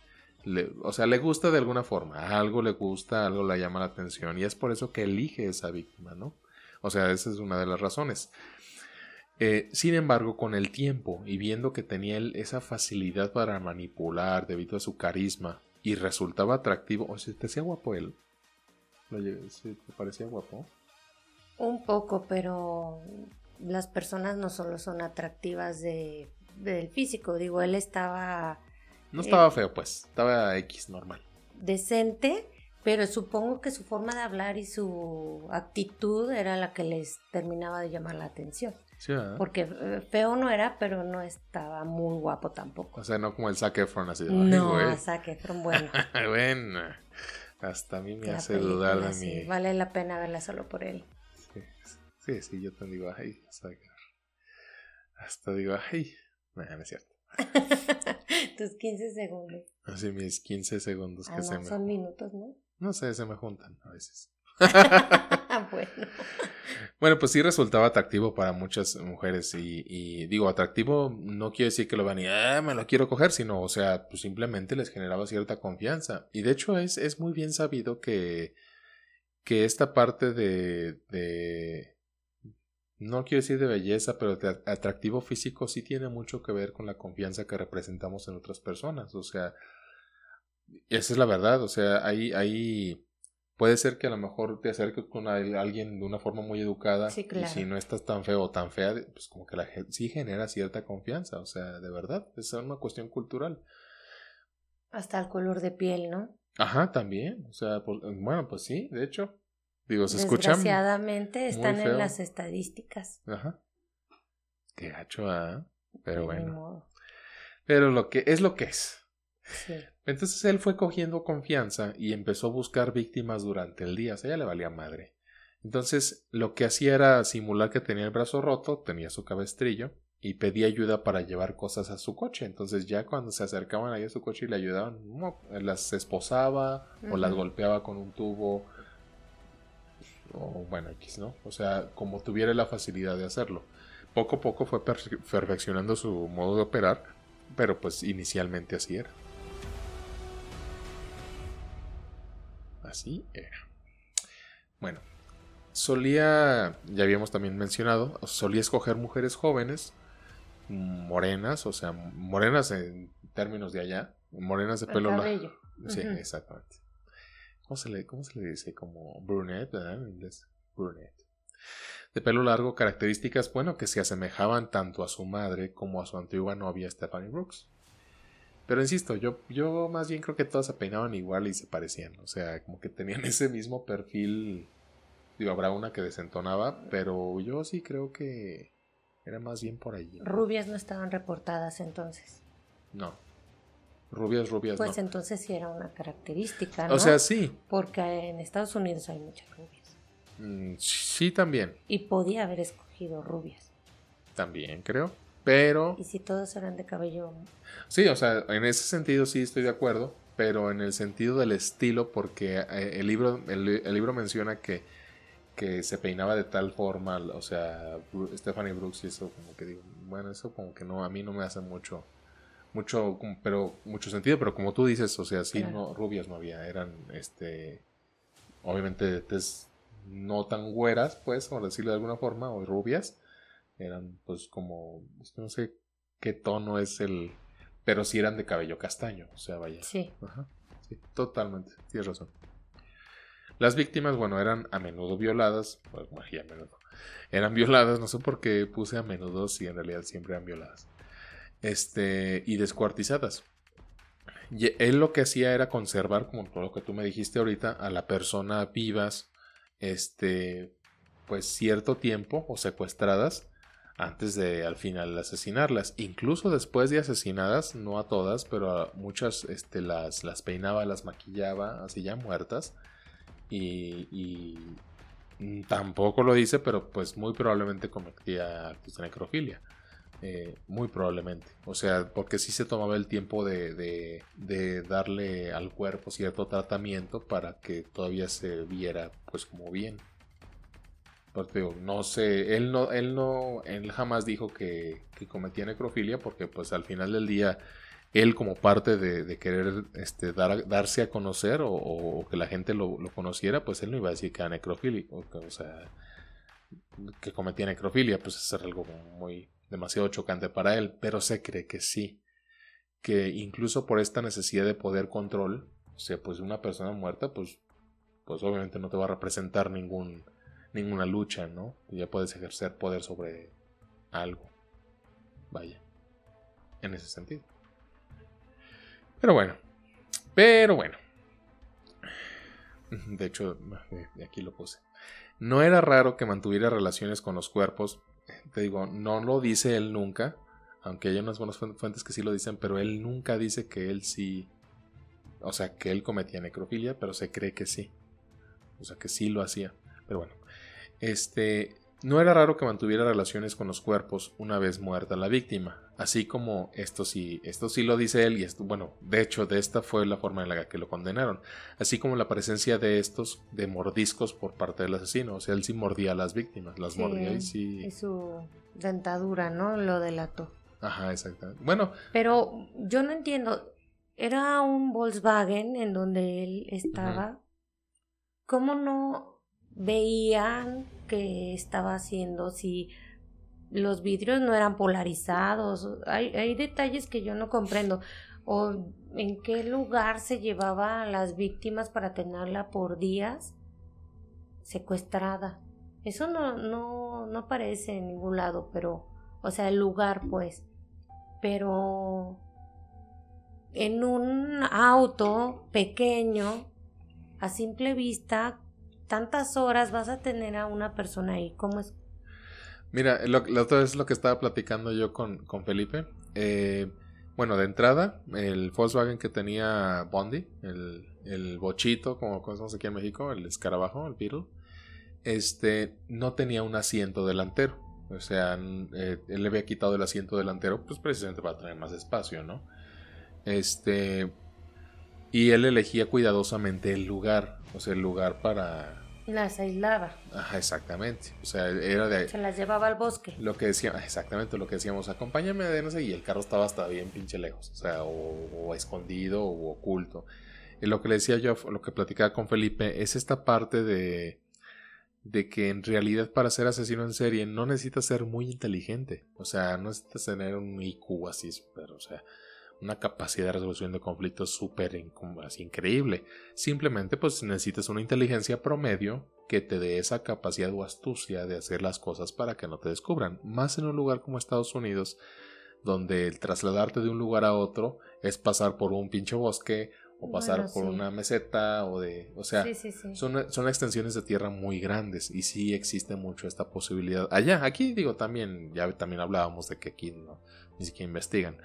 o sea, le gusta de alguna forma, algo le gusta, algo le llama la atención y es por eso que elige esa víctima, ¿no? O sea, esa es una de las razones. Eh, sin embargo, con el tiempo y viendo que tenía él esa facilidad para manipular debido a su carisma y resultaba atractivo, o sea, te hacía guapo él. ¿Te parecía guapo? Un poco, pero las personas no solo son atractivas de, del físico, digo, él estaba no estaba feo, pues. Estaba X normal. Decente, pero supongo que su forma de hablar y su actitud era la que les terminaba de llamar la atención. Sí, Porque eh, feo no era, pero no estaba muy guapo tampoco. O sea, no como el Zac Efron así de No, Zac Efron, bueno. bueno, hasta a mí me hace dudar de mí. Vale la pena verla solo por él. Sí. Sí, sí, yo te digo, ay, hasta, hasta digo, ay, no, no es cierto. Tus 15 segundos. Así mis 15 segundos que ah, se me... Son minutos, ¿no? No sé, se me juntan a veces. bueno. Bueno, pues sí resultaba atractivo para muchas mujeres y, digo, atractivo no quiere decir que lo vean y ah, me lo quiero coger, sino, o sea, pues simplemente les generaba cierta confianza. Y de hecho es, es muy bien sabido que, que esta parte de, de, no quiero decir de belleza, pero de atractivo físico sí tiene mucho que ver con la confianza que representamos en otras personas. O sea, esa es la verdad. O sea, hay, hay puede ser que a lo mejor te acerques con alguien de una forma muy educada y si no estás tan feo o tan fea, pues como que la gente sí genera cierta confianza, o sea, de verdad, es una cuestión cultural. Hasta el color de piel, ¿no? Ajá, también, o sea, bueno, pues sí, de hecho, digo, se escuchan. Desgraciadamente están en las estadísticas. Ajá. Qué gacho, ¿ah? Pero bueno. Pero lo que es lo que es. Sí. Entonces él fue cogiendo confianza y empezó a buscar víctimas durante el día, o sea, ya le valía madre. Entonces lo que hacía era simular que tenía el brazo roto, tenía su cabestrillo y pedía ayuda para llevar cosas a su coche. Entonces ya cuando se acercaban ahí a su coche y le ayudaban, las esposaba o las golpeaba con un tubo o bueno, X, ¿no? O sea, como tuviera la facilidad de hacerlo. Poco a poco fue perfeccionando su modo de operar, pero pues inicialmente así era. Así era. Bueno, solía, ya habíamos también mencionado, solía escoger mujeres jóvenes, morenas, o sea, morenas en términos de allá, morenas de pelo largo. Sí, exactamente. ¿Cómo se, le, ¿Cómo se le dice? Como brunette, ¿verdad? En inglés. Brunette. De pelo largo, características, bueno, que se asemejaban tanto a su madre como a su antigua novia Stephanie Brooks. Pero insisto, yo, yo más bien creo que todas se peinaban igual y se parecían. O sea, como que tenían ese mismo perfil. Digo, habrá una que desentonaba, pero yo sí creo que era más bien por allí. Rubias no estaban reportadas entonces. No. Rubias, rubias. Pues entonces sí era una característica, ¿no? O sea, sí. Porque en Estados Unidos hay muchas rubias. Mm, sí, también. Y podía haber escogido rubias. También, creo. Pero... ¿Y si todos eran de cabello? Sí, o sea, en ese sentido sí estoy de acuerdo, pero en el sentido del estilo, porque eh, el libro, el, libro menciona que, que se peinaba de tal forma, o sea, Stephanie Brooks y eso como que digo, bueno, eso como que no, a mí no me hace mucho, mucho, pero mucho sentido, pero como tú dices, o sea, sí, no, rubias no había, eran, este, obviamente, no tan güeras, pues, por decirlo de alguna forma, o rubias, eran pues como, no sé qué tono es el, pero sí eran de cabello castaño, o sea, vaya. Sí. Ajá, sí, totalmente, tienes razón. Las víctimas, bueno, eran a menudo violadas, pues, a menudo, eran violadas, no sé por qué puse a menudo si en realidad siempre eran violadas, este, y descuartizadas. Y él lo que hacía era conservar, como todo lo que tú me dijiste ahorita, a la persona vivas, este, pues cierto tiempo o secuestradas antes de al final asesinarlas. Incluso después de asesinadas, no a todas, pero a muchas este, las, las peinaba, las maquillaba, así ya muertas. Y, y tampoco lo dice, pero pues muy probablemente cometía actos de necrofilia. Eh, muy probablemente. O sea, porque sí se tomaba el tiempo de, de, de, darle al cuerpo cierto tratamiento para que todavía se viera pues como bien. Porque no sé, él no, él no, él jamás dijo que, cometía necrofilia porque pues al final del día él como parte de, querer este, dar, darse a conocer o, que la gente lo, conociera, pues él no iba a decir que era necrofilia, o, sea, que cometía necrofilia, pues es algo muy demasiado chocante para él, pero se cree que sí, que incluso por esta necesidad de poder control, o sea, pues una persona muerta, pues, pues obviamente no te va a representar ningún ninguna lucha, ¿no? Ya puedes ejercer poder sobre algo. Vaya. En ese sentido. Pero bueno. Pero bueno. De hecho, aquí lo puse. No era raro que mantuviera relaciones con los cuerpos. Te digo, no lo dice él nunca. Aunque hay unas buenas fuentes que sí lo dicen, pero él nunca dice que él sí. O sea, que él cometía necrofilia, pero se cree que sí. O sea, que sí lo hacía. Pero bueno. Este, no era raro que mantuviera relaciones con los cuerpos una vez muerta la víctima, así como esto sí, esto sí lo dice él y esto, bueno, de hecho de esta fue la forma en la que lo condenaron, así como la presencia de estos de mordiscos por parte del asesino, o sea, él sí mordía a las víctimas, las mordía y sí. Y su dentadura, ¿no? Lo delató. Ajá, exactamente. Bueno. Pero yo no entiendo, era un Volkswagen en donde él estaba. ¿Cómo no veían que estaba haciendo, si los vidrios no eran polarizados, hay, hay detalles que yo no comprendo, o en qué lugar se llevaba a las víctimas para tenerla por días secuestrada. Eso no, no, no aparece en ningún lado, pero, o sea, el lugar, pues, pero en un auto pequeño, a simple vista, tantas horas vas a tener a una persona ahí? ¿Cómo es? Mira, la otra vez lo que estaba platicando yo con, con Felipe. Eh, bueno, de entrada, el Volkswagen que tenía Bondi, el, el bochito, como conocemos aquí en México, el escarabajo, el Beetle, este, no tenía un asiento delantero. O sea, eh, él le había quitado el asiento delantero, pues precisamente para tener más espacio, ¿no? Este. Y él elegía cuidadosamente el lugar, o sea, el lugar para, las aislaba. Ajá, exactamente. O sea, era de... Se las llevaba al bosque. Lo que decíamos, exactamente lo que decíamos, acompáñame no sé, y el carro estaba hasta bien pinche lejos, o sea, o, escondido o oculto. Y lo que le decía yo, lo que platicaba con Felipe, es esta parte de, de que en realidad para ser asesino en serie no necesitas ser muy inteligente, o sea, no necesitas tener un IQ así, pero, o sea, una capacidad de resolución de conflictos súper increíble. Simplemente pues necesitas una inteligencia promedio que te dé esa capacidad o astucia de hacer las cosas para que no te descubran. Más en un lugar como Estados Unidos, donde el trasladarte de un lugar a otro es pasar por un pinche bosque o pasar por una meseta o de, o sea, Son, son extensiones de tierra muy grandes y sí existe mucho esta posibilidad. Allá, aquí digo también, ya también hablábamos de que aquí no, ni siquiera investigan,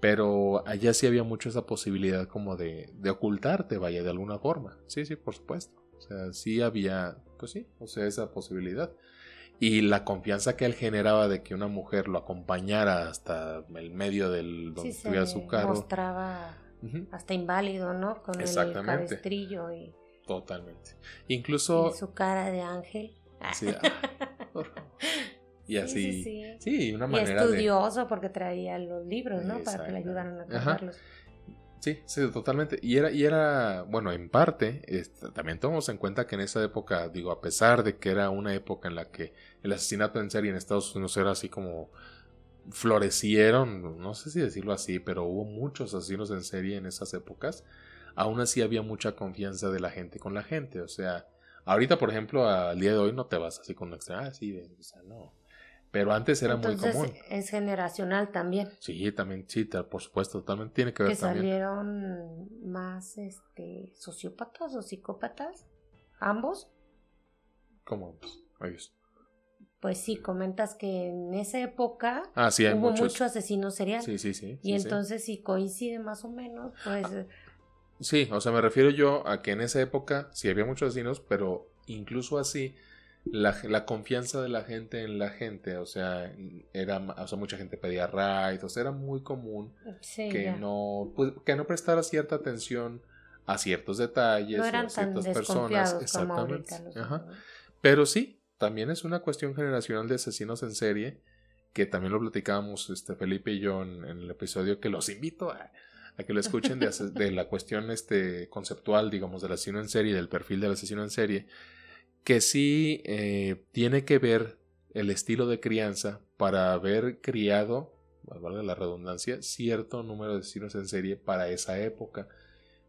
pero allá sí había mucho esa posibilidad como de, de ocultarte, vaya, de alguna forma. Sí, sí, por supuesto. O sea, sí había, pues sí, o sea, esa posibilidad. Y la confianza que él generaba de que una mujer lo acompañara hasta el medio del donde estuviera su carro. mostraba hasta inválido, ¿no? Con el cabestrillo y... Totalmente. Incluso... Y su cara de ángel. Sí, ah, Y así. Sí, sí, una manera. Y estudioso porque traía los libros, ¿no? Para que le ayudaran a cargarlos. Sí, sí, totalmente. Y era, y era, bueno, en parte, también tomamos en cuenta que en esa época, digo, a pesar de que era una época en la que el asesinato en serie en Estados Unidos era así como florecieron, no sé si decirlo así, pero hubo muchos asesinos en serie en esas épocas, aún así había mucha confianza de la gente con la gente. O sea, ahorita, por ejemplo, al día de hoy no te vas así con extra, ah, sí, o sea, no. Pero antes era muy común. Es generacional también. Sí, también, sí, por supuesto, totalmente tiene que ver que salieron más este sociópatas o psicópatas, ambos. ¿Cómo? Pues sí, comentas que en esa época ah, sí, hubo muchos asesinos seriales. Sí, sí, sí. Y entonces si coincide más o menos, pues... Ah, sí, o sea, me refiero yo a que en esa época sí había muchos asesinos, pero incluso así la, la, confianza de la gente en la gente, o sea, era, o sea, mucha gente pedía rides, o sea, era muy común que no, pues, que no prestara cierta atención a ciertos detalles o a ciertas personas, exactamente. Pero sí, también es una cuestión generacional de asesinos en serie que también lo platicábamos este Felipe y yo en, el episodio que los invito a, a que lo escuchen de, de, la cuestión este conceptual, digamos, del asesino en serie, del perfil del asesino en serie que sí eh, tiene que ver el estilo de crianza para haber criado, valga la redundancia, cierto número de asesinos en serie para esa época,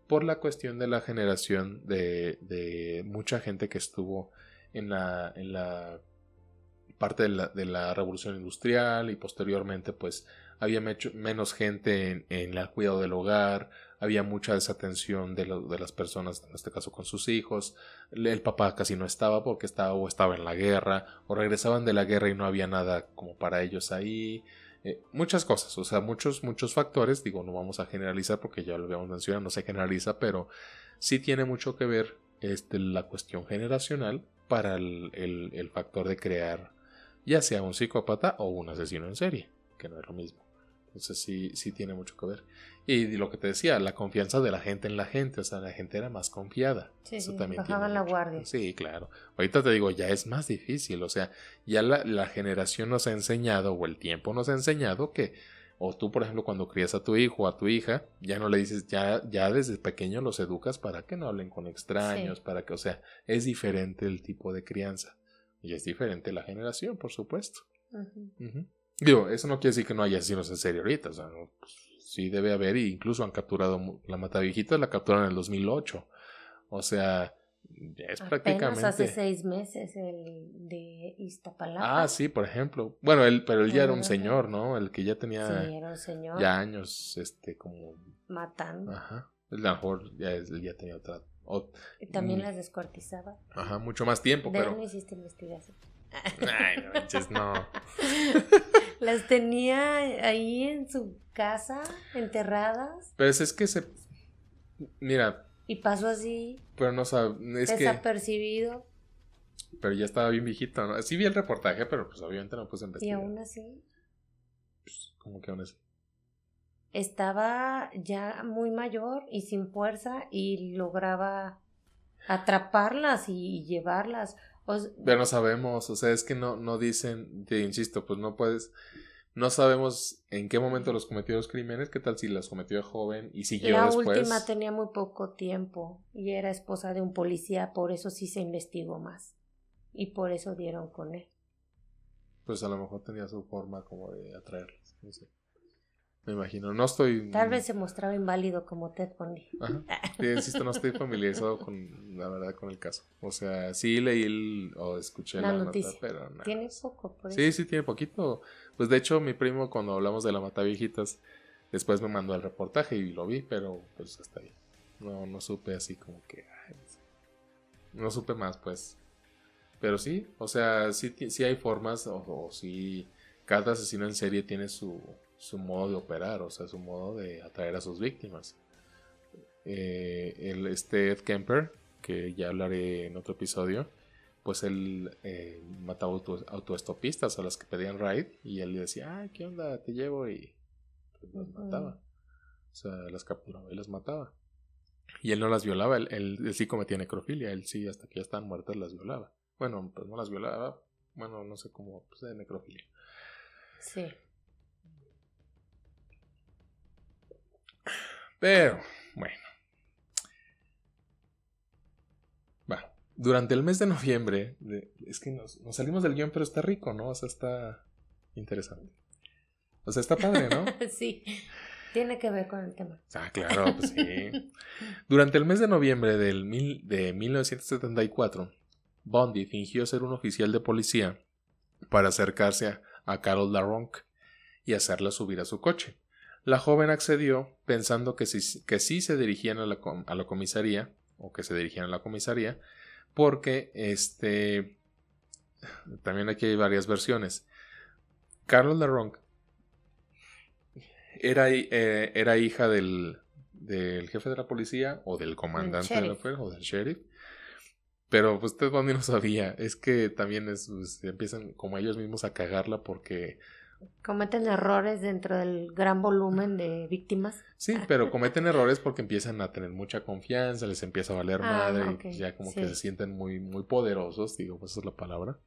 por la cuestión de la generación de, mucha gente que estuvo en la, en la parte de la, de la, revolución industrial y posteriormente pues había menos gente en, en el cuidado del hogar, había mucha desatención de, las personas, en este caso con sus hijos, el papá casi no estaba porque estaba o estaba en la guerra, o regresaban de la guerra y no había nada como para ellos ahí, eh, muchas cosas, o sea, muchos, muchos factores, digo, no vamos a generalizar porque ya lo habíamos mencionado, no se generaliza, pero sí tiene mucho que ver este, la cuestión generacional para el, el, el factor de crear ya sea un psicópata o un asesino en serie, que no es lo mismo. Entonces sí, sí tiene mucho que ver. Y lo que te decía, la confianza de la gente en la gente, o sea, la gente era más confiada. Sí, Eso también bajaban la guardia. Sí, claro. Ahorita te digo, ya es más difícil, o sea, ya la, la generación nos ha enseñado, o el tiempo nos ha enseñado que o tú, por ejemplo, cuando crías a tu hijo o a tu hija, ya no le dices, ya, ya desde pequeño los educas para que no hablen con extraños, para que, o sea, es diferente el tipo de crianza. Y es diferente la generación, por supuesto. Digo, eso no quiere decir que no haya asesinos en serio ahorita, o sea, pues, sí debe haber, e incluso han capturado la Matavijita, la capturaron en el 2008. O sea, es prácticamente. hace seis meses el de Iztapalapa. Ah, sí, por ejemplo. Bueno, él, pero él ya era un señor, ¿no? El que ya tenía. Sí, era un señor. Ya años, este, como. Matando. Ajá. A lo mejor ya, ya tenía otra. y también mm. las descuartizaba. Ajá, mucho más tiempo, pero. no hiciste investigación. Ay, no manches, no. las tenía ahí en su casa, enterradas. Pero es, es que se. Mira, y pasó así. Pero no sabe. Es desapercibido. Pero ya estaba bien viejito, ¿no? Sí vi el reportaje, pero pues obviamente no puse investigar. Y aún así. Pues, ¿Cómo que aún así? Estaba ya muy mayor y sin fuerza y lograba atraparlas y llevarlas. Pero no sabemos, o sea, es que no, no dicen, te insisto, pues no puedes no sabemos en qué momento los cometió los crímenes, qué tal si los cometió joven y siguió La después. La última tenía muy poco tiempo y era esposa de un policía, por eso sí se investigó más. Y por eso dieron con él. Pues a lo mejor tenía su forma como de atraerlos, no sé. Me imagino, no estoy... Tal vez se mostraba inválido como Ted Bundy. Ajá. insisto, no estoy familiarizado con, la verdad, con el caso. O sea, sí leí el, o escuché la, noticia, pero nada. Tiene poco, por Sí, sí, tiene poquito. Pues de hecho, mi primo, cuando hablamos de la mata viejitas, después me mandó el reportaje y lo vi, pero pues hasta ahí. No, no supe así como que... no supe más, pues. Pero sí, o sea, sí, sí hay formas, o, o sí, cada asesino en serie tiene su su modo de operar, o sea, su modo de atraer a sus víctimas. Eh, el, este Ed Kemper, que ya hablaré en otro episodio, pues él eh, mataba autoestopistas a las que pedían ride y él le decía, ay, ¿qué onda? Te llevo y pues, las mataba. O sea, las capturaba y las mataba. Y él no las violaba, él, él, sí cometía necrofilia, él sí, hasta que ya estaban muertas, las violaba. Bueno, pues no las violaba, bueno, no sé cómo, pues de necrofilia. Sí. Pero, bueno. Va. Durante el mes de noviembre, es que nos, salimos del guion, pero está rico, ¿no? O sea, está interesante. O sea, está padre, ¿no? sí. Tiene que ver con el tema. Ah, claro, pues sí. Durante el mes de noviembre del mil, de 1974, Bondi fingió ser un oficial de policía para acercarse a, a Carol LaRonque y hacerla subir a su coche. La joven accedió pensando que sí, que sí se dirigían a la, a la, comisaría o que se dirigían a la comisaría porque este también aquí hay varias versiones. Carlos Laronc era, eh, era hija del, del, jefe de la policía o del comandante de la policía o del sheriff. Pero pues Ted Bundy no sabía. Es que también es, pues, empiezan como ellos mismos a cagarla porque Cometen errores dentro del gran volumen de víctimas. Sí, pero cometen errores porque empiezan a tener mucha confianza, les empieza a valer ah, madre y ya como que se sienten muy, muy poderosos, digo, pues esa es la palabra.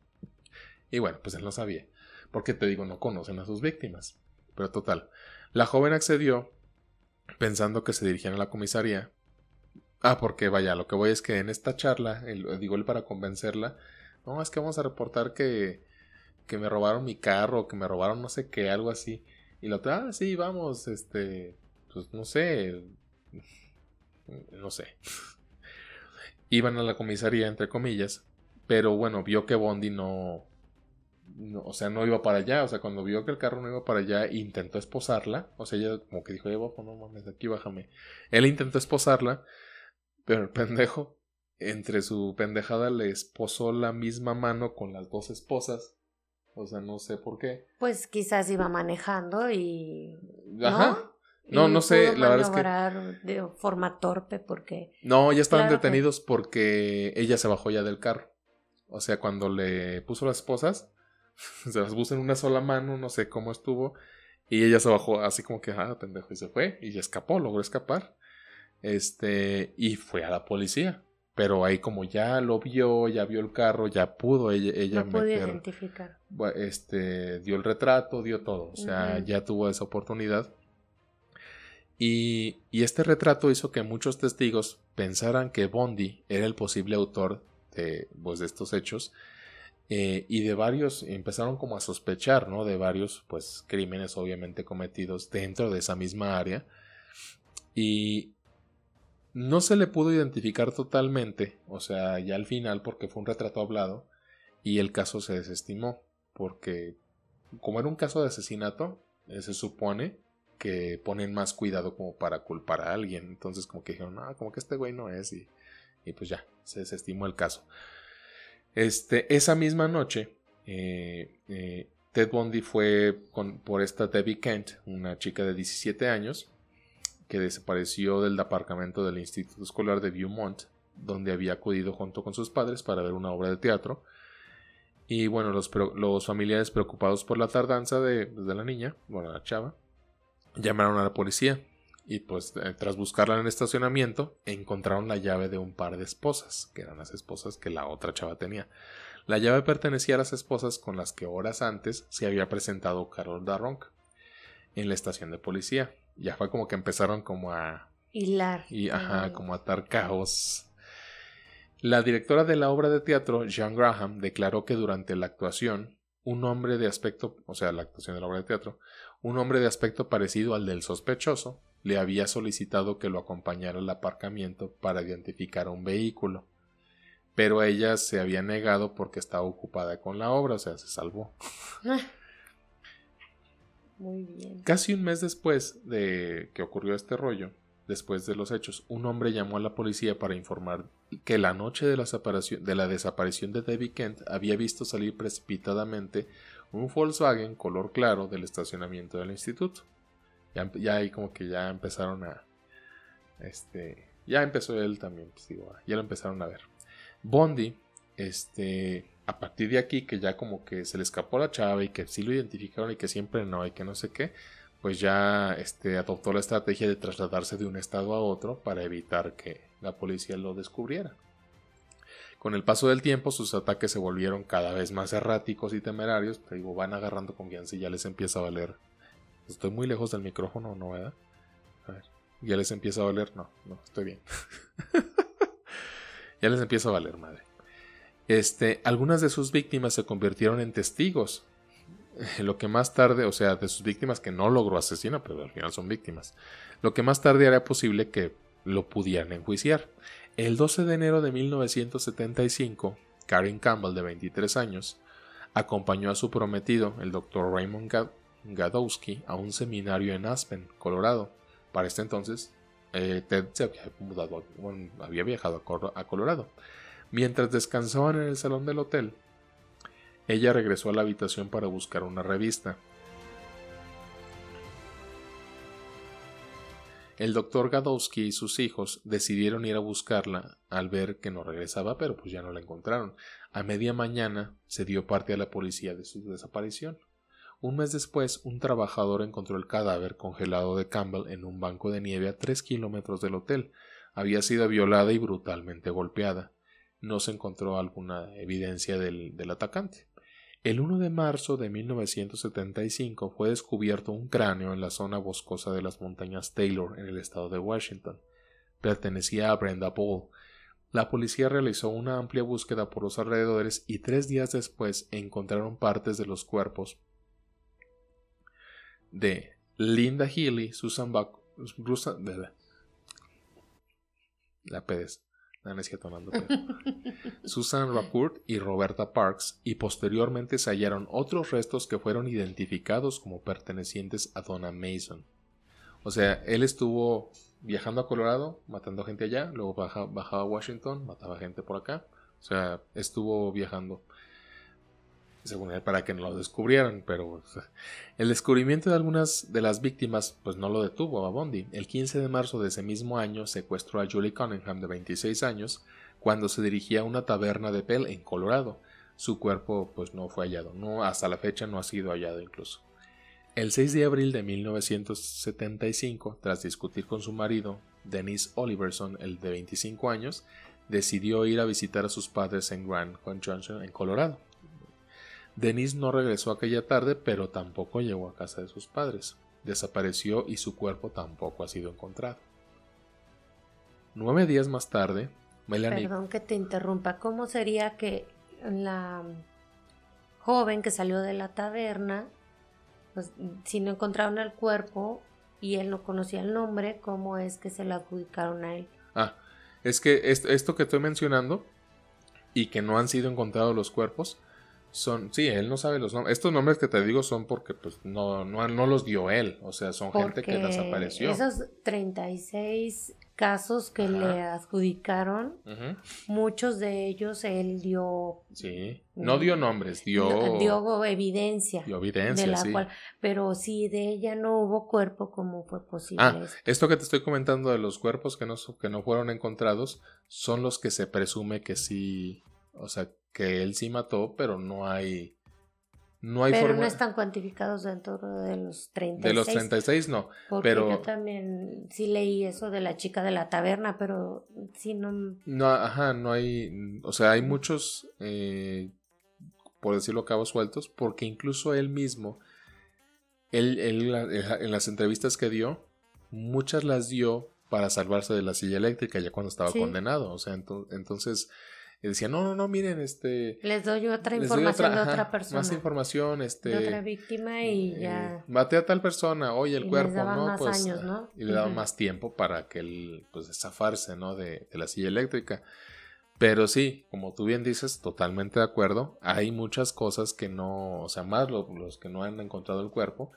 Y bueno, pues él no sabía. Porque te digo, no conocen a sus víctimas. Pero total, la joven accedió pensando que se dirigían a la comisaría. Ah, porque vaya, lo que voy es que en esta charla, digo él para convencerla, no, es que vamos a reportar que que me robaron mi carro, que me robaron no sé qué, algo así. Y la otra, ah, sí, vamos, este, pues no sé, no sé. Iban a la comisaría, entre comillas, pero bueno, vio que Bondi no, no, o sea, no iba para allá, o sea, cuando vio que el carro no iba para allá, intentó esposarla, o sea, ella como que dijo, eh, no mames, aquí bájame. Él intentó esposarla, pero el pendejo, entre su pendejada, le esposó la misma mano con las dos esposas o sea, no sé por qué. Pues quizás iba manejando y. Ajá. No, no, sé, la verdad es que. De forma torpe porque. No, ya estaban detenidos porque ella se bajó ya del carro. O sea, cuando le puso las esposas, se las puso en una sola mano, no sé cómo estuvo. Y ella se bajó así como que, ah, pendejo, y se fue. Y escapó, logró escapar. Este, y fue a la policía. Pero ahí como ya lo vio, ya vio el carro, ya pudo ella, ella no identificar. Este, dio el retrato, dio todo. O sea, ya tuvo esa oportunidad. Y, y, este retrato hizo que muchos testigos pensaran que Bondi era el posible autor de, pues, de estos hechos. Eh, y de varios empezaron como a sospechar, ¿no? De varios, pues, crímenes obviamente cometidos dentro de esa misma área. Y no se le pudo identificar totalmente, o sea, ya al final, porque fue un retrato hablado, y el caso se desestimó, porque como era un caso de asesinato, eh, se supone que ponen más cuidado como para culpar a alguien. Entonces como que dijeron, ah, como que este güey no es y, y pues ya, se desestimó el caso. Este, esa misma noche, eh, eh, Ted Bundy fue por esta Debbie Kent, una chica de 17 años, que desapareció del aparcamiento del Instituto Escolar de Viewmont, donde había acudido junto con sus padres para ver una obra de teatro. Y bueno, los, familiares preocupados por la tardanza de, de, la niña, bueno, la chava, llamaron a la policía. Y pues eh, tras buscarla en el estacionamiento, encontraron la llave de un par de esposas, que eran las esposas que la otra chava tenía. La llave pertenecía a las esposas con las que horas antes se había presentado Carol Darronk en la estación de policía ya fue como que empezaron como a hilar y ajá, como a atar caos. La directora de la obra de teatro, Jean Graham, declaró que durante la actuación, un hombre de aspecto, o sea, la actuación de la obra de teatro, un hombre de aspecto parecido al del sospechoso, le había solicitado que lo acompañara al aparcamiento para identificar un vehículo. Pero ella se había negado porque estaba ocupada con la obra, o sea, se salvó. Muy bien. Casi un mes después de que ocurrió este rollo, después de los hechos, un hombre llamó a la policía para informar que la noche de la desaparición de, Debbie Kent había visto salir precipitadamente un Volkswagen color claro del estacionamiento del instituto. Ya, ahí como que ya empezaron a... Este... Ya empezó él también, pues ya lo empezaron a ver. Bondi, este, a partir de aquí, que ya como que se le escapó la chava y que sí lo identificaron y que siempre no y que no sé qué, pues ya este, adoptó la estrategia de trasladarse de un estado a otro para evitar que la policía lo descubriera. Con el paso del tiempo, sus ataques se volvieron cada vez más erráticos y temerarios. Te digo, van agarrando confianza y ya les empieza a valer. Estoy muy lejos del micrófono, ¿no, verdad? A ver, ya les empieza a valer. No, no, estoy bien. ya les empieza a valer, madre. Este, algunas de sus víctimas se convirtieron en testigos. Lo que más tarde, o sea, de sus víctimas que no logró asesinar, pero al final son víctimas. Lo que más tarde haría posible que lo pudieran enjuiciar. El 12 de enero de 1975, Karen Campbell, de 23 años, acompañó a su prometido, el Dr. Raymond Gadowski, a un seminario en Aspen, Colorado. Para este entonces, eh, Ted se había, mudado, había viajado a Colorado. Mientras descansaban en el salón del hotel, ella regresó a la habitación para buscar una revista. El doctor Gadowski y sus hijos decidieron ir a buscarla al ver que no regresaba, pero pues ya no la encontraron. A media mañana se dio parte a la policía de su desaparición. Un mes después, un trabajador encontró el cadáver congelado de Campbell en un banco de nieve a tres kilómetros del hotel. Había sido violada y brutalmente golpeada no se encontró alguna evidencia del, atacante. El 1 de marzo de 1975 fue descubierto un cráneo en la zona boscosa de las montañas Taylor en el estado de Washington. Pertenecía a Brenda Ball. La policía realizó una amplia búsqueda por los alrededores y tres días después encontraron partes de los cuerpos de Linda Healy, Susan Buck, la Pérez, Susan Racourt y Roberta Parks, y posteriormente se hallaron otros restos que fueron identificados como pertenecientes a Donna Mason. O sea, él estuvo viajando a Colorado, matando gente allá, luego bajaba a Washington, mataba gente por acá. O sea, estuvo viajando según él, para que no lo descubrieran, pero el descubrimiento de algunas de las víctimas pues no lo detuvo a Bondi. El 15 de marzo de ese mismo año secuestró a Julie Cunningham de 26 años cuando se dirigía a una taberna de Pell en Colorado. su cuerpo pues no fue hallado. No, hasta la fecha no ha sido hallado incluso. El 6 de abril de 1975, tras discutir con su marido, Dennis Oliverson, el de 25 años, decidió ir a visitar a sus padres en Grand Junction, en Colorado. Dennis no regresó aquella tarde, pero tampoco llegó a casa de sus padres. Desapareció y su cuerpo tampoco ha sido encontrado. Nueve días más tarde, Melanie. Perdón que te interrumpa. ¿Cómo sería que la joven que salió de la taberna, pues, si no encontraron el cuerpo y él no conocía el nombre, cómo es que se lo adjudicaron a él? Ah, es que esto que estoy mencionando y que no han sido encontrados los cuerpos, son, sí, él no sabe los nombres. Estos nombres que te digo son porque pues no, no, no los dio él, o sea, son gente que desapareció. Esos 36 casos que le adjudicaron, muchos de ellos él dio... Sí, no dio nombres, dio... Dio evidencia. Dio evidencia, de la Cual, pero si de ella no hubo cuerpo, ¿cómo fue posible? Ah, esto? que te estoy comentando de los cuerpos que no, que no fueron encontrados son los que se presume que sí, o sea, que él sí mató, pero no hay no hay pero no están cuantificados dentro de los 36. De los 36 no. pero yo también sí leí eso de la chica de la taberna, pero sí no. No, ajá, no hay. O sea, hay muchos, eh, por decirlo, cabos sueltos, porque incluso él mismo, él, él, en las entrevistas que dio, muchas las dio para salvarse de la silla eléctrica ya cuando estaba condenado. O sea, entonces y decía, no, no, no, miren, este... Les doy otra información de otra persona. Más información, este... De otra víctima y eh, ya... Maté a tal persona, oye, el cuerpo, ¿no? pues, Y le daban más tiempo para que él, pues, zafarse, ¿no? De, de la silla eléctrica. Pero sí, como tú bien dices, totalmente de acuerdo. Hay muchas cosas que no, o sea, más los, que no han encontrado el cuerpo,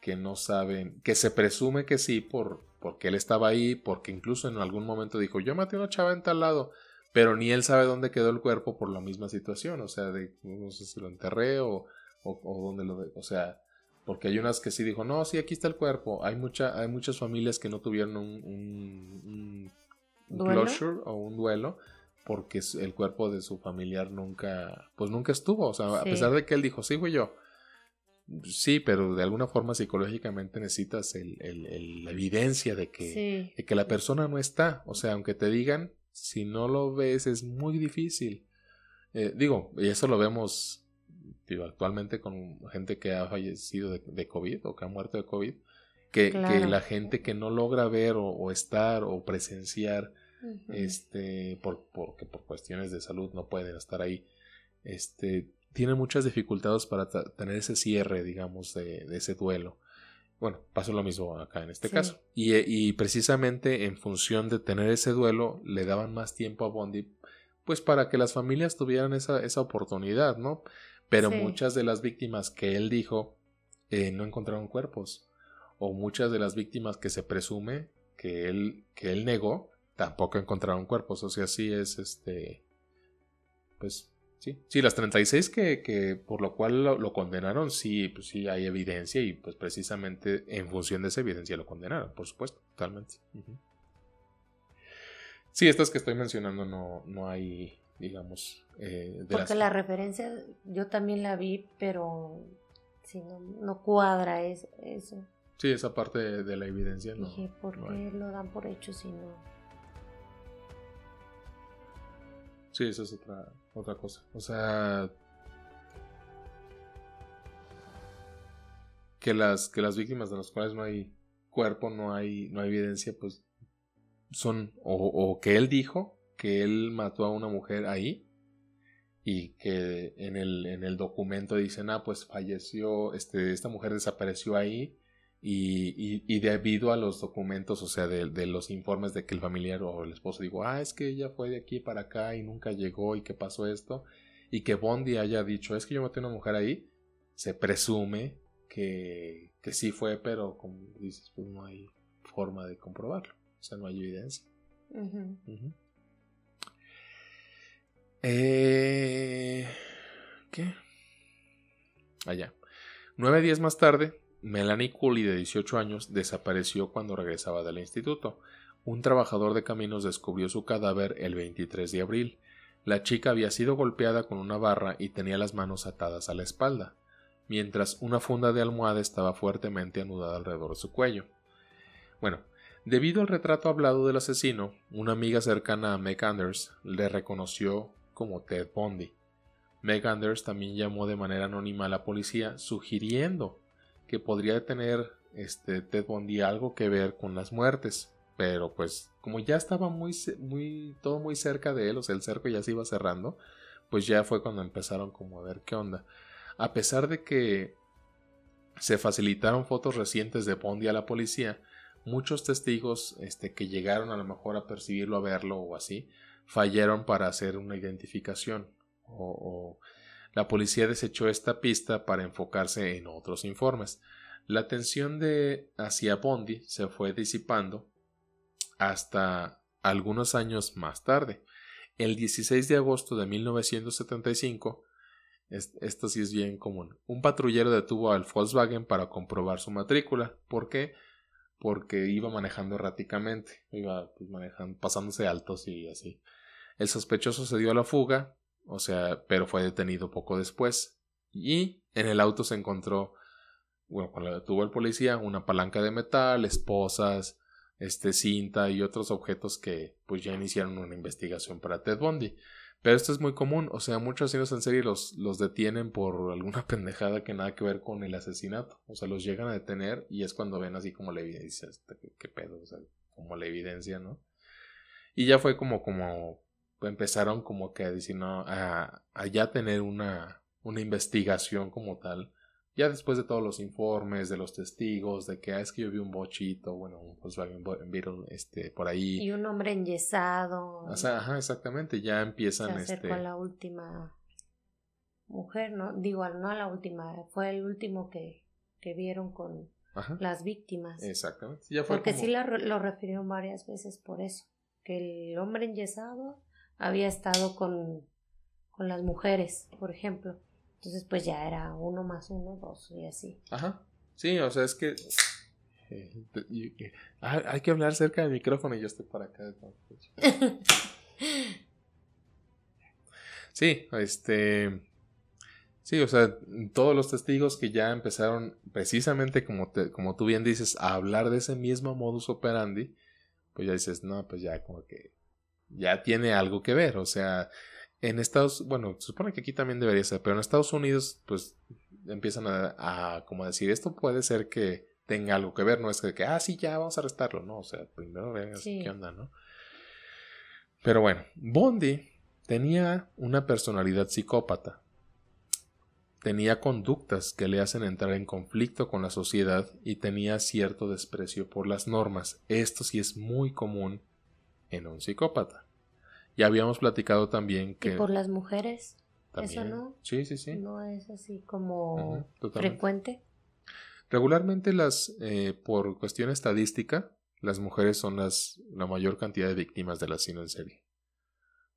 que no saben, que se presume que sí, por, porque él estaba ahí, porque incluso en algún momento dijo, yo maté a una chava en tal lado pero ni él sabe dónde quedó el cuerpo por la misma situación, o sea, de no sé si lo enterré o, o, dónde lo, o sea, porque hay unas que sí dijo, no, sí, aquí está el cuerpo. Hay, mucha, hay muchas familias que no tuvieron un, un, closure o un duelo porque el cuerpo de su familiar nunca, pues nunca estuvo. O sea, a pesar de que él dijo, sí, fui yo. Sí, pero de alguna forma psicológicamente necesitas el, el, la evidencia de que, de que la persona no está. O sea, aunque te digan, si no lo ves es muy difícil. Eh, digo, y eso lo vemos actualmente con gente que ha fallecido de, COVID o que ha muerto de COVID, que, que la gente que no logra ver o, estar o presenciar, este, por, porque por cuestiones de salud no pueden estar ahí, este, tiene muchas dificultades para tener ese cierre, digamos, de, de ese duelo. Bueno, pasó lo mismo acá en este caso. Y, precisamente en función de tener ese duelo, le daban más tiempo a Bondi, pues para que las familias tuvieran esa, esa oportunidad, ¿no? Pero muchas de las víctimas que él dijo eh, no encontraron cuerpos. O muchas de las víctimas que se presume que él, que él negó, tampoco encontraron cuerpos. O sea, sí es este. Pues Sí, sí, las 36 que, que por lo cual lo, condenaron, sí, pues sí hay evidencia y pues precisamente en función de esa evidencia lo condenaron, por supuesto, totalmente. Sí, estas que estoy mencionando no, no hay, digamos... Eh, Porque la referencia yo también la vi, pero si no, no cuadra eso. Sí, esa parte de, la evidencia no. Dije, ¿por qué lo dan por hecho si no? Sí, eso es otra, otra cosa. O sea, que las, que las víctimas de las cuales no hay cuerpo, no hay, no hay evidencia, pues son, o, que él dijo que él mató a una mujer ahí y que en el, en el documento dicen, ah, pues falleció, este, esta mujer desapareció ahí y, y, debido a los documentos, o sea, de, los informes de que el familiar o el esposo dijo, ah, es que ella fue de aquí para acá y nunca llegó y que pasó esto, y que Bondi haya dicho, es que yo maté a una mujer ahí, se presume que, que sí fue, pero como dices, pues no hay forma de comprobarlo, o sea, no hay evidencia. Eh, ¿Qué? Allá. Nueve días más tarde, Melanie Cooley, de 18 años, desapareció cuando regresaba del instituto. Un trabajador de caminos descubrió su cadáver el 23 de abril. La chica había sido golpeada con una barra y tenía las manos atadas a la espalda, mientras una funda de almohada estaba fuertemente anudada alrededor de su cuello. Bueno, debido al retrato hablado del asesino, una amiga cercana a Meg Anders le reconoció como Ted Bundy. Meg Anders también llamó de manera anónima a la policía sugiriendo que podría tener este Ted Bundy algo que ver con las muertes, pero pues como ya estaba muy, muy, todo muy cerca de él, o sea, el cerco ya se iba cerrando, pues ya fue cuando empezaron como a ver qué onda. A pesar de que se facilitaron fotos recientes de Bondi a la policía, muchos testigos este, que llegaron a lo mejor a percibirlo, a verlo o así, fallaron para hacer una identificación o, o la policía desechó esta pista para enfocarse en otros informes. La atención de hacia Bondi se fue disipando hasta algunos años más tarde. El 16 de agosto de 1975, esto sí es bien común, un patrullero detuvo al Volkswagen para comprobar su matrícula. ¿Por qué? Porque iba manejando erráticamente, iba pues, manejando, pasándose altos y así. El sospechoso se dio a la fuga, o sea, pero fue detenido poco después. Y en el auto se encontró, bueno, cuando detuvo el policía, una palanca de metal, esposas, este, cinta y otros objetos que pues ya iniciaron una investigación para Ted Bundy. Pero esto es muy común, o sea, muchos asesinos en serie los, los detienen por alguna pendejada que nada que ver con el asesinato. O sea, los llegan a detener y es cuando ven así como la evidencia, este, qué pedo, o sea, como la evidencia, ¿no? Y ya fue como, como, empezaron como que a decir, no, a, a ya tener una, una investigación como tal ya después de todos los informes, de los testigos, de que ah, es que yo vi un bochito, bueno, un Volkswagen Beetle, este, por ahí. Y un hombre enyesado. O sea, ajá, exactamente, ya empiezan, se acercó este. a la última mujer, ¿no? Digo, no a la última, fue el último que, que vieron con las víctimas. Exactamente. Ya fue Porque sí lo refirieron varias veces por eso, que el hombre enyesado había estado con, con las mujeres, por ejemplo. Entonces, pues ya era uno más uno, dos y así. Ajá. Sí, o sea, es que. Eh, hay que hablar cerca del micrófono y yo estoy por acá. sí, este. Sí, o sea, todos los testigos que ya empezaron, precisamente como, como tú bien dices, a hablar de ese mismo modus operandi, pues ya dices, no, pues ya como que ya tiene algo que ver, o sea, en Estados, bueno, se supone que aquí también debería ser, pero en Estados Unidos, pues empiezan a, como decir, esto puede ser que tenga algo que ver, no es que, ah, sí, ya vamos a arrestarlo, no, o sea, primero vean qué onda, ¿no? Pero bueno, Bondi tenía una personalidad psicópata, tenía conductas que le hacen entrar en conflicto con la sociedad y tenía cierto desprecio por las normas. Esto sí es muy común en un psicópata. Ya habíamos platicado también que... ¿Y por las mujeres? ¿Eso no? Sí, sí, sí. No es así como frecuente. Regularmente las, eh, por cuestión estadística, las mujeres son las, la mayor cantidad de víctimas del asesino en serie.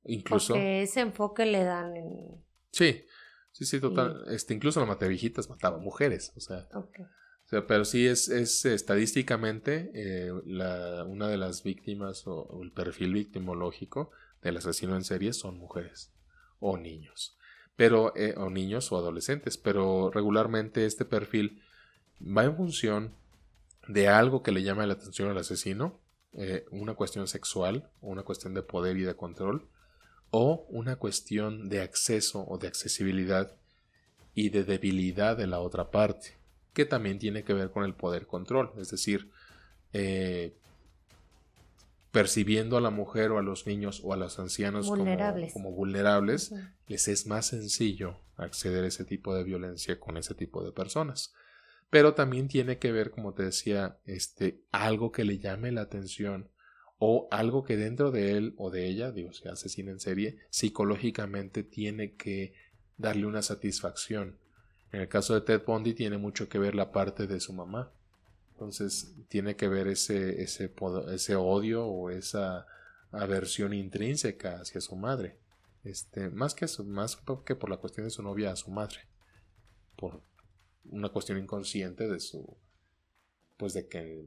Incluso... Porque ese enfoque le dan en... Sí, sí, sí, total. Este, incluso las matevijitas mataban mujeres, o sea... Pero sí es, es estadísticamente eh, la, una de las víctimas o el perfil victimológico del asesino en serie son mujeres o niños. Pero, eh, o niños o adolescentes, pero regularmente este perfil va en función de algo que le llama la atención al asesino, eh, una cuestión sexual, una cuestión de poder y de control, o una cuestión de acceso o de accesibilidad y de debilidad de la otra parte, que también tiene que ver con el poder control, es decir, eh, percibiendo a la mujer o a los niños o a los ancianos Como, vulnerables, les es más sencillo acceder a ese tipo de violencia con ese tipo de personas. Pero también tiene que ver, como te decía, este, algo que le llame la atención o algo que dentro de él o de ella, digo, si asesina en serie, psicológicamente tiene que darle una satisfacción. En el caso de Ted Bundy tiene mucho que ver la parte de su mamá. Entonces tiene que ver ese, ese, ese odio o esa aversión intrínseca hacia su madre. Este, más que más que por la cuestión de su novia a su madre. Por una cuestión inconsciente de su pues de que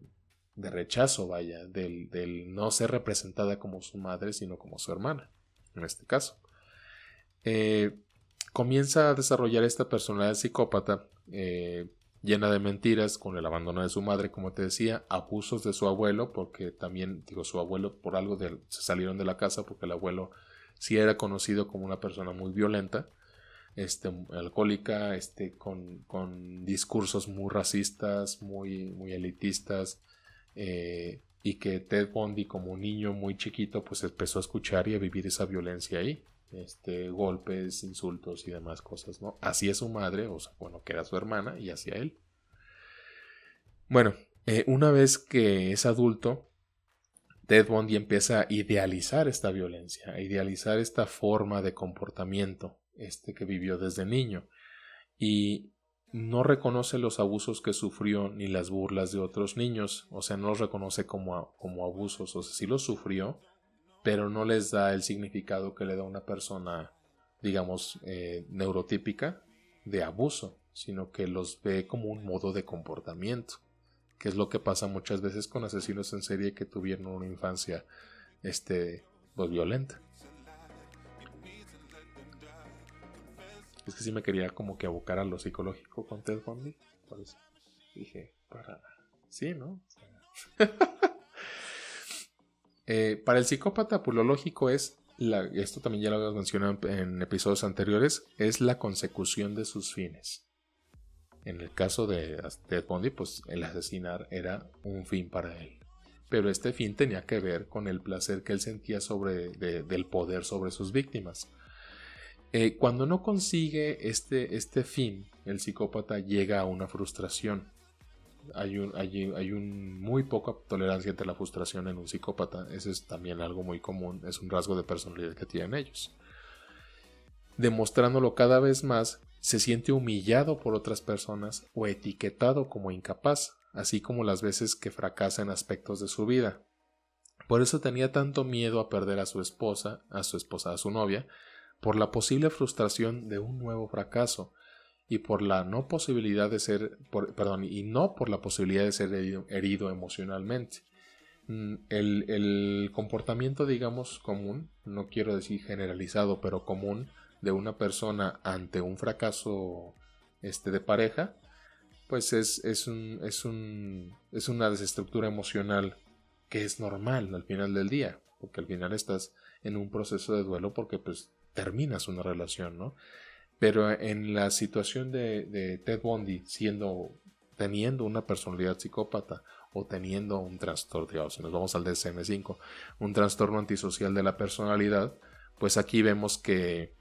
de rechazo vaya, del, del no ser representada como su madre, sino como su hermana, en este caso. eh, comienza a desarrollar esta personalidad psicópata eh, llena de mentiras, con el abandono de su madre, como te decía, abusos de su abuelo, porque también, digo, su abuelo por algo se salieron de la casa, porque el abuelo sí era conocido como una persona muy violenta, este, alcohólica, este, con, con discursos muy racistas, muy, muy elitistas, eh, y que Ted Bundy como un niño muy chiquito pues empezó a escuchar y a vivir esa violencia ahí este golpes insultos y demás cosas no así es su madre o sea bueno que era su hermana y hacia él. Bueno eh, una vez que es adulto Ted Bundy empieza a idealizar esta violencia a idealizar esta forma de comportamiento este que vivió desde niño. Y no reconoce los abusos que sufrió ni las burlas de otros niños, o sea, no los reconoce como, como abusos, o sea, sí los sufrió, pero no les da el significado que le da una persona, digamos, eh, neurotípica de abuso, sino que los ve como un modo de comportamiento, que es lo que pasa muchas veces con asesinos en serie que tuvieron una infancia, este, pues violenta. Es que sí me quería como que abocar a lo psicológico con Ted Bundy. Por eso dije, para... Sí, ¿no? Eh, para el psicópata, pues lo lógico es, la, esto también ya lo habíamos mencionado en episodios anteriores, es la consecución de sus fines. En el caso de Ted Bundy, pues el asesinar era un fin para él. Pero este fin tenía que ver con el placer que él sentía sobre, del poder sobre sus víctimas. Eh, cuando no consigue este, este fin, el psicópata llega a una frustración. Hay, un, hay, un muy poca tolerancia ante la frustración en un psicópata. Eso es también algo muy común, es un rasgo de personalidad que tienen ellos. Demostrándolo cada vez más, se siente humillado por otras personas o etiquetado como incapaz, así como las veces que fracasa en aspectos de su vida. Por eso tenía tanto miedo a perder a su esposa, a su esposa, a su novia, por la posible frustración de un nuevo fracaso y por la no posibilidad de ser, perdón, y no por la posibilidad de ser herido, emocionalmente. Mm, el, el, comportamiento, digamos, común, no quiero decir generalizado, pero común, de una persona ante un fracaso este, de pareja, pues es, es, un, es, un, es una desestructura emocional que es normal al final del día, porque al final estás en un proceso de duelo porque pues terminas una relación, ¿no? Pero en la situación de, Ted Bundy, siendo, teniendo una personalidad psicópata o teniendo un trastorno, digamos, si nos vamos al DSM-5, un trastorno antisocial de la personalidad, pues aquí vemos que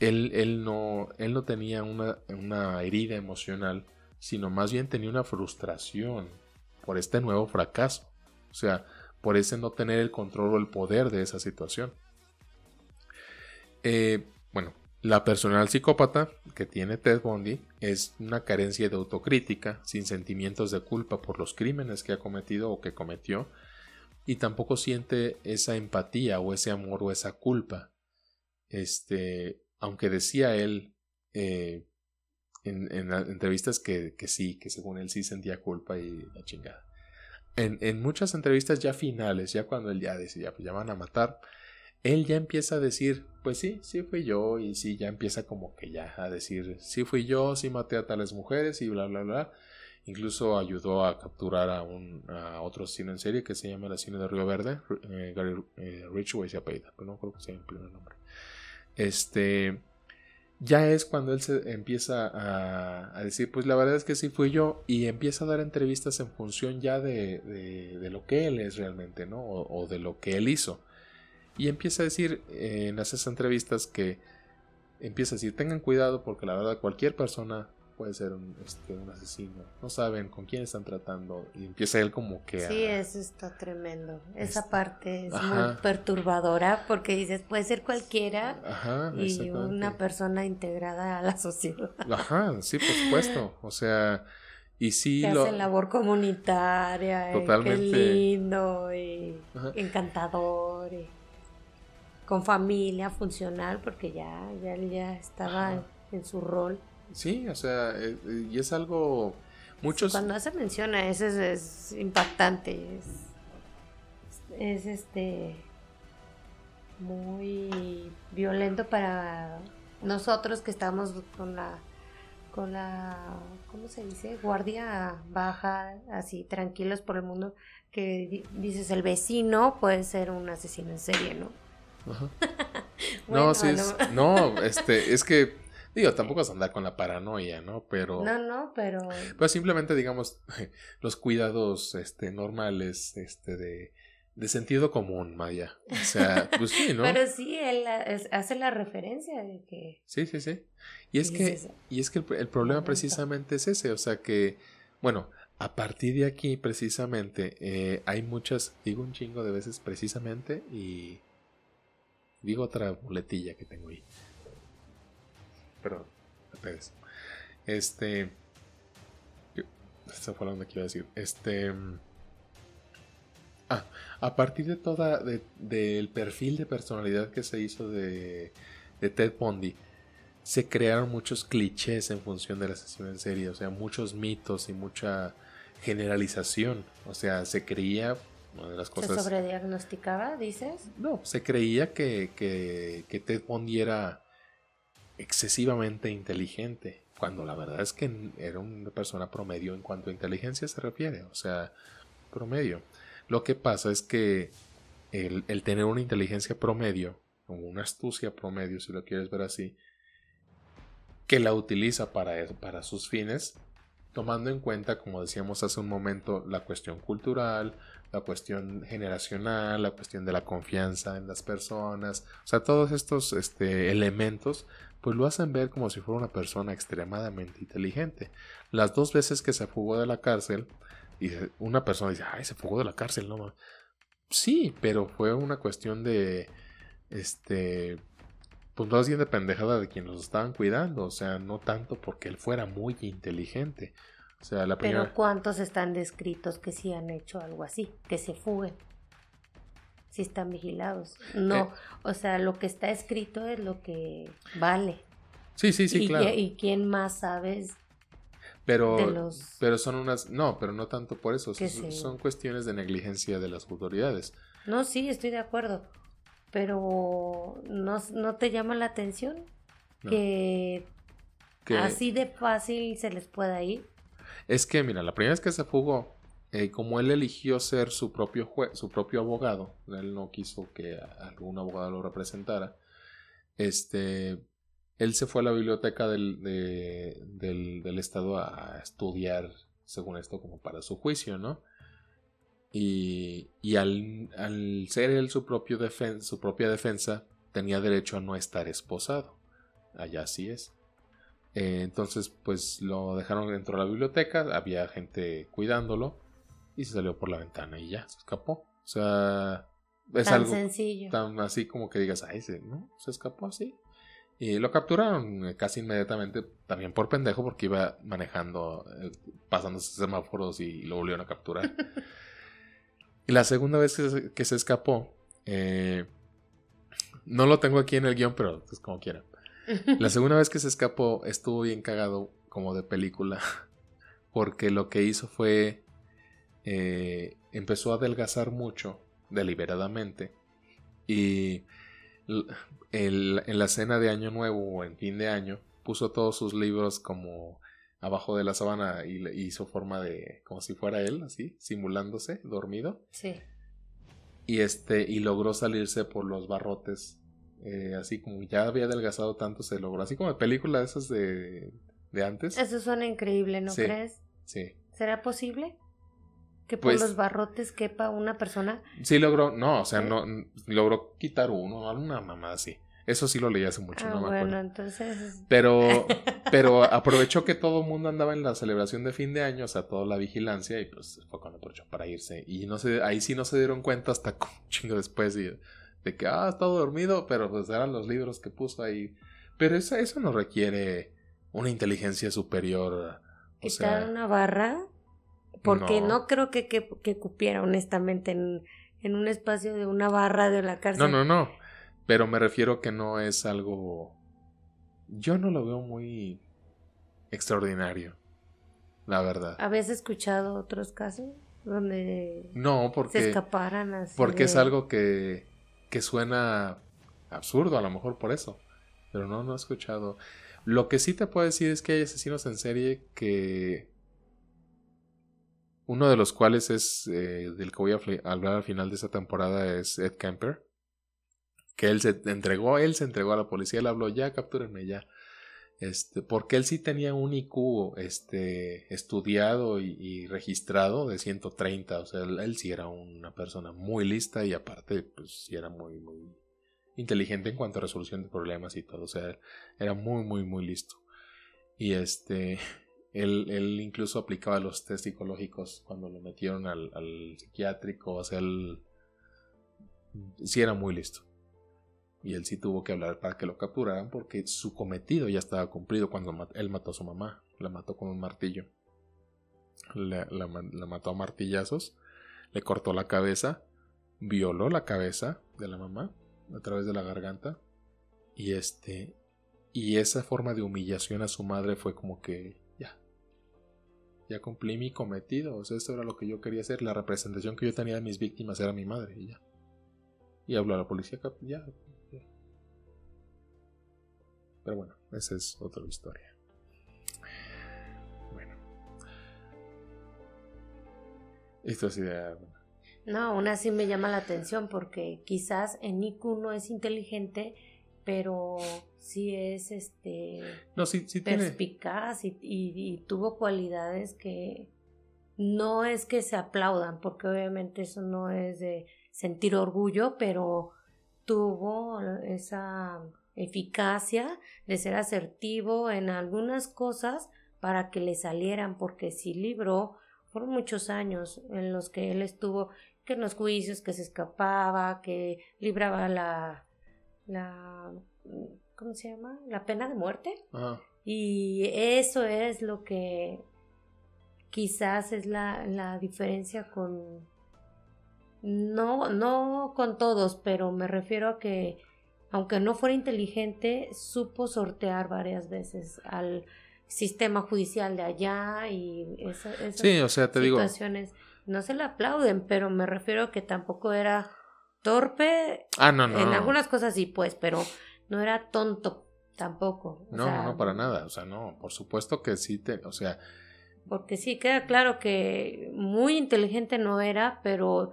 él, él, no, él no tenía una, una herida emocional, sino más bien tenía una frustración por este nuevo fracaso. O sea, por ese no tener el control o el poder de esa situación. Eh, bueno, la personal psicópata que tiene Ted Bundy es una carencia de autocrítica, sin sentimientos de culpa por los crímenes que ha cometido o que cometió, y tampoco siente esa empatía o ese amor o esa culpa. Este, aunque decía él eh, en, entrevistas que, sí, que según él sí sentía culpa y la chingada. En, en, muchas entrevistas ya finales, ya cuando él ya decía, pues ya van a matar, él ya empieza a decir, pues sí, sí fui yo, y sí, ya empieza como que ya a decir, sí fui yo, sí maté a tales mujeres y bla, bla, bla. Incluso ayudó a capturar a, un, a otro cine en serie que se llama el cine de Río Verde, eh, Gary eh, Richway se apellida, pero no creo que sea el primer nombre. Este, ya es cuando él se empieza a, decir, pues la verdad es que sí fui yo, y empieza a dar entrevistas en función ya de, de, lo que él es realmente, ¿no? o de lo que él hizo. Y empieza a decir eh, en esas entrevistas que empieza a decir, tengan cuidado porque la verdad cualquier persona puede ser un, este, un asesino. No saben con quién están tratando. Y empieza él como que... Sí, eso está tremendo. Esa parte es muy perturbadora porque dices, puede ser cualquiera Ajá, y una persona integrada a la sociedad. Ajá, sí, por supuesto. O sea... Y sí que lo... labor comunitaria. Totalmente. qué lindo y encantador. Y con familia funcional porque ya, ya, ya estaba en su rol. Sí, o sea, eh, y es algo... Muchos... Cuando se menciona eso es, impactante, es, es, este muy violento para nosotros que estamos con la con la ¿cómo se dice? guardia baja, así tranquilos por el mundo, que dices el vecino puede ser un asesino en serie, ¿no? no, sí, es, no, este, es que Digo, tampoco es andar con la paranoia, ¿no? Pero. No, no, pero. Pues simplemente, digamos, los cuidados este, normales, este, de, de sentido común, Maya. O sea, pues sí, ¿no? pero sí, él hace la referencia de que. Sí, sí, sí. Y es que, y es que el, problema precisamente es ese, o sea que, bueno, a partir de aquí, precisamente, eh, hay muchas, digo un chingo de veces precisamente, y digo otra muletilla que tengo ahí perdón, Este. Esta fue la onda que iba a decir. Este. Ah, a partir de toda. del perfil de personalidad que se hizo de, de Ted Bundy, se crearon muchos clichés en función de la sesión en serie. O sea, muchos mitos y mucha generalización. O sea, se creía. Una de las cosas. ¿Se sobrediagnosticaba, dices? No, se creía que, que, que Ted Bundy era excesivamente inteligente, cuando la verdad es que era una persona promedio en cuanto a inteligencia se refiere, o sea, promedio. Lo que pasa es que el, tener una inteligencia promedio, o una astucia promedio, si lo quieres ver así, que la utiliza para, para sus fines, tomando en cuenta, como decíamos hace un momento, la cuestión cultural, la cuestión generacional, la cuestión de la confianza en las personas, o sea, todos estos este, elementos pues lo hacen ver como si fuera una persona extremadamente inteligente. Las dos veces que se fugó de la cárcel, y una persona dice, ay, se fugó de la cárcel, no Sí, pero fue una cuestión de, este, pues más bien de pendejada de quienes los estaban cuidando, o sea, no tanto porque él fuera muy inteligente. O sea, la primera... Pero ¿cuántos están descritos que sí han hecho algo así, que se fuguen? si están vigilados. No, eh. o sea, lo que está escrito es lo que vale. Sí, sí, sí, claro. ¿Y quién más sabes? Pero, pero son unas, no, pero no tanto por eso, son, cuestiones de negligencia de las autoridades. No, sí, estoy de acuerdo, pero ¿no, no te llama la atención que, que así de fácil se les pueda ir? Es que, mira, la primera vez que se fugó, eh, como él eligió ser su propio, su propio abogado, él no quiso que algún abogado lo representara, este, él se fue a la biblioteca del, del, estado a estudiar, según esto, como para su juicio, ¿no? Y, y al, al, ser él su, propio su propia defensa, tenía derecho a no estar esposado. Allá sí es. Eh, entonces, pues lo dejaron dentro de la biblioteca, había gente cuidándolo y se salió por la ventana y ya, se escapó. O sea, es tan algo sencillo. tan así como que digas, ay, ¿no? Se escapó así. Y lo capturaron eh, casi inmediatamente, también por pendejo, porque iba manejando, eh, pasando semáforos y lo volvieron a capturar. y la segunda vez que se, escapó, eh, no lo tengo aquí en el guion, pero es pues, como quiera. La segunda vez que se escapó estuvo bien cagado, como de película, porque lo que hizo fue eh, empezó a adelgazar mucho deliberadamente y en la cena de Año Nuevo o en fin de año puso todos sus libros como abajo de la sábana y hizo forma de como si fuera él así simulándose dormido. Sí. Y este y logró salirse por los barrotes eh, así como ya había adelgazado tanto se logró así como de película esas de, de antes eso suena increíble no crees sí será posible que por pues los barrotes quepa una persona. Sí logró, no, o sea, no logró quitar uno, una mamá así. Eso sí lo leí hace mucho, ah, no me bueno, entonces. Pero, pero aprovechó que todo el mundo andaba en la celebración de fin de año, o sea, toda la vigilancia, y pues fue cuando aprovechó para irse. Y no sé, ahí sí no se dieron cuenta hasta un chingo después de, de que, ah, estado dormido, pero pues eran los libros que puso ahí. Pero eso, eso no requiere una inteligencia superior. O Quitar una barra porque no, creo que, que, que, cupiera honestamente en, en, un espacio de una barra de la cárcel. No, no, no. Pero me refiero que no es algo... Yo no lo veo muy extraordinario, la verdad. ¿Habías escuchado otros casos donde no, porque, se escaparan así? Porque es algo que, que suena absurdo, a lo mejor por eso. Pero no, no he escuchado. Lo que sí te puedo decir es que hay asesinos en serie que uno de los cuales es eh, del que voy a hablar al final de esta temporada es Ed Kemper. Que él se entregó, él se entregó a la policía, él habló, ya captúrenme ya. Este, porque él sí tenía un IQ este, estudiado y, registrado de 130. O sea, él, sí era una persona muy lista y aparte, pues sí era muy, muy inteligente en cuanto a resolución de problemas y todo. O sea, era muy, muy, muy listo. Y este, él, él incluso aplicaba los test psicológicos cuando lo metieron al, al psiquiátrico. O sea, él sí era muy listo. Y él sí tuvo que hablar para que lo capturaran porque su cometido ya estaba cumplido cuando él mató a su mamá. La mató con un martillo. La, mató a martillazos. Le cortó la cabeza. Violó la cabeza de la mamá a través de la garganta. Y este. Y esa forma de humillación a su madre fue como que. Ya. Ya cumplí mi cometido. O era lo que yo quería hacer. La representación que yo tenía de mis víctimas era mi madre. Y ya. Y habló a la policía. Ya. Pero bueno, esa es otra historia. Bueno. Esto es idea. No, aún así me llama la atención porque quizás en IQ no es inteligente, pero sí es este no, sí, sí perspicaz y, tuvo cualidades que no es que se aplaudan, porque obviamente eso no es de sentir orgullo, pero tuvo esa eficacia de ser asertivo en algunas cosas para que le salieran, porque si libró, fueron muchos años en los que él estuvo, que en los juicios, que se escapaba, que libraba la, la, ¿cómo se llama? La pena de muerte. Y eso es lo que quizás es la, la diferencia con, no, no con todos, pero me refiero a que aunque no fuera inteligente, supo sortear varias veces al sistema judicial de allá y esas sí, o sea, te situaciones no se le aplauden, pero me refiero a que tampoco era torpe. Ah, no, no. En algunas cosas sí, pues, pero no era tonto tampoco. no, no, para nada. O sea, no, por supuesto que sí te, o sea. Porque sí, queda claro que muy inteligente no era, pero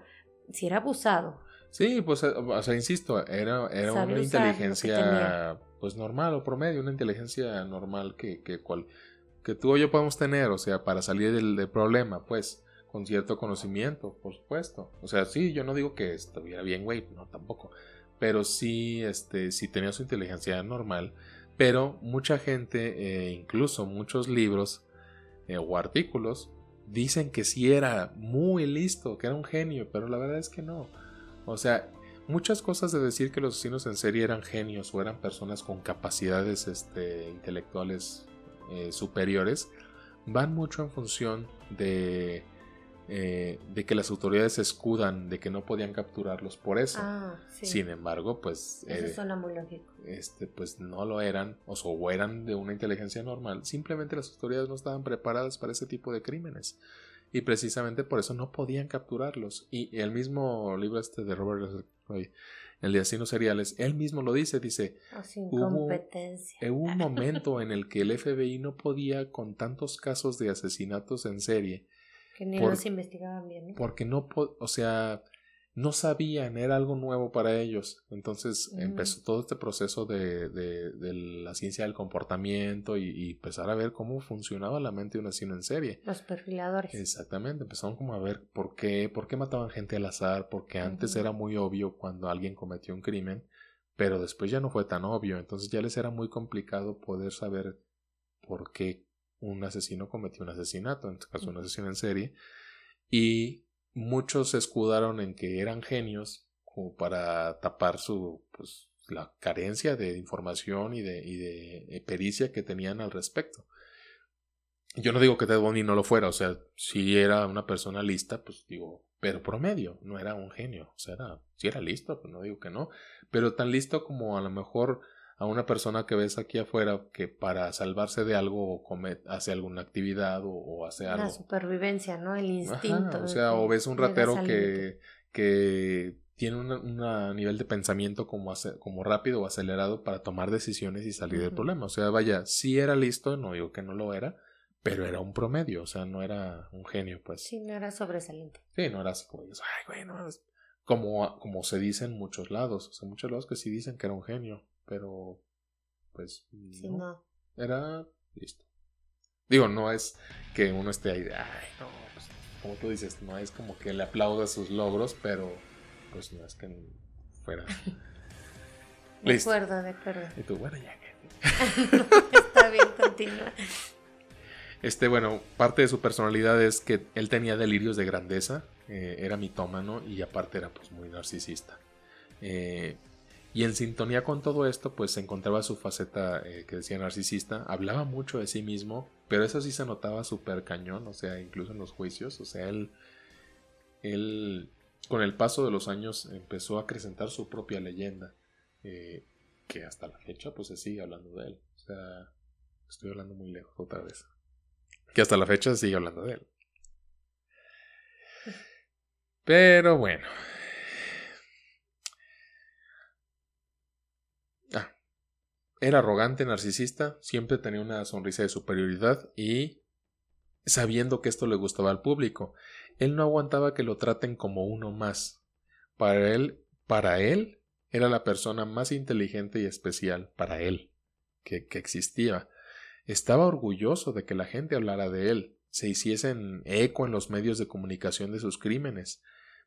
sí era abusado. Sí, pues, eh, o sea, insisto, era, era una inteligencia, pues, normal o promedio, una inteligencia normal que, que, cual, que tú o yo podemos tener, o sea, para salir del, problema, pues, con cierto conocimiento, por supuesto. O sea, sí, yo no digo que estuviera bien, güey, no, tampoco. Pero sí, este, sí tenía su inteligencia normal. Pero mucha gente, eh, incluso muchos libros eh, o artículos, dicen que sí era muy listo, que era un genio, pero la verdad es que no. O sea, muchas cosas de decir que los asesinos en serie eran genios o eran personas con capacidades este, intelectuales eh, superiores van mucho en función de, eh, de que las autoridades escudan de que no podían capturarlos por eso. Ah, Sin embargo, pues... Eso eh, suena muy lógico. Este, pues no lo eran, o, o eran de una inteligencia normal. Simplemente las autoridades no estaban preparadas para ese tipo de crímenes y precisamente por eso no podían capturarlos. Y el mismo libro este de Robert el de asesinos seriales, él mismo lo dice, dice, oh, hubo, un momento en el que el FBI no podía con tantos casos de asesinatos en serie. Que ni los investigaban bien. Porque no, o sea, no sabían, era algo nuevo para ellos. Entonces empezó todo este proceso de, de, la ciencia del comportamiento y, empezar a ver cómo funcionaba la mente de un asesino en serie. Los perfiladores. Exactamente, empezaron como a ver por qué, por qué mataban gente al azar, porque antes era muy obvio cuando alguien cometió un crimen, pero después ya no fue tan obvio, entonces ya les era muy complicado poder saber por qué un asesino cometió un asesinato, en este caso un asesino en serie, y muchos se escudaron en que eran genios como para tapar su pues la carencia de información y de, y de pericia que tenían al respecto. Yo no digo que Ted Bundy no lo fuera, o sea, si era una persona lista, pues digo, pero promedio, no era un genio, o sea, era, si era listo, pues no digo que no, pero tan listo como a lo mejor a una persona que ves aquí afuera que para salvarse de algo hace alguna actividad o, hace algo. La supervivencia, ¿no? El instinto. o sea, o ves un ratero que, que tiene un nivel de pensamiento como, como rápido o acelerado para tomar decisiones y salir del problema. O sea, vaya, sí era listo, no digo que no lo era, pero era un promedio, o sea, no era un genio, pues. Sí, no era sobresaliente. Sí, no era así como, ay, como, como se dice en muchos lados, o sea, muchos lados que sí dicen que era un genio, pero pues sí, no. Era listo. Digo, no es que uno esté ahí, ay, no, pues, como tú dices, no es como que le aplauda sus logros, pero pues no es que fuera. de acuerdo, de acuerdo. Y tú, bueno, ya Está bien, continúa. Este, bueno, parte de su personalidad es que él tenía delirios de grandeza, eh, era mitómano y aparte era pues muy narcisista. Eh, y en sintonía con todo esto, pues se encontraba su faceta eh, que decía narcisista, hablaba mucho de sí mismo, pero eso sí se notaba súper cañón, o sea, incluso en los juicios, o sea, él, él con el paso de los años empezó a acrecentar su propia leyenda, que hasta la fecha pues se sigue hablando de él, o sea, estoy hablando muy lejos otra vez que hasta la fecha sigue hablando de él. Pero bueno. Ah, era arrogante, narcisista, siempre tenía una sonrisa de superioridad y sabiendo que esto le gustaba al público, él no aguantaba que lo traten como uno más. Para él, para él, era la persona más inteligente y especial, para él, que, que existía. Estaba orgulloso de que la gente hablara de él, se hiciesen eco en los medios de comunicación de sus crímenes.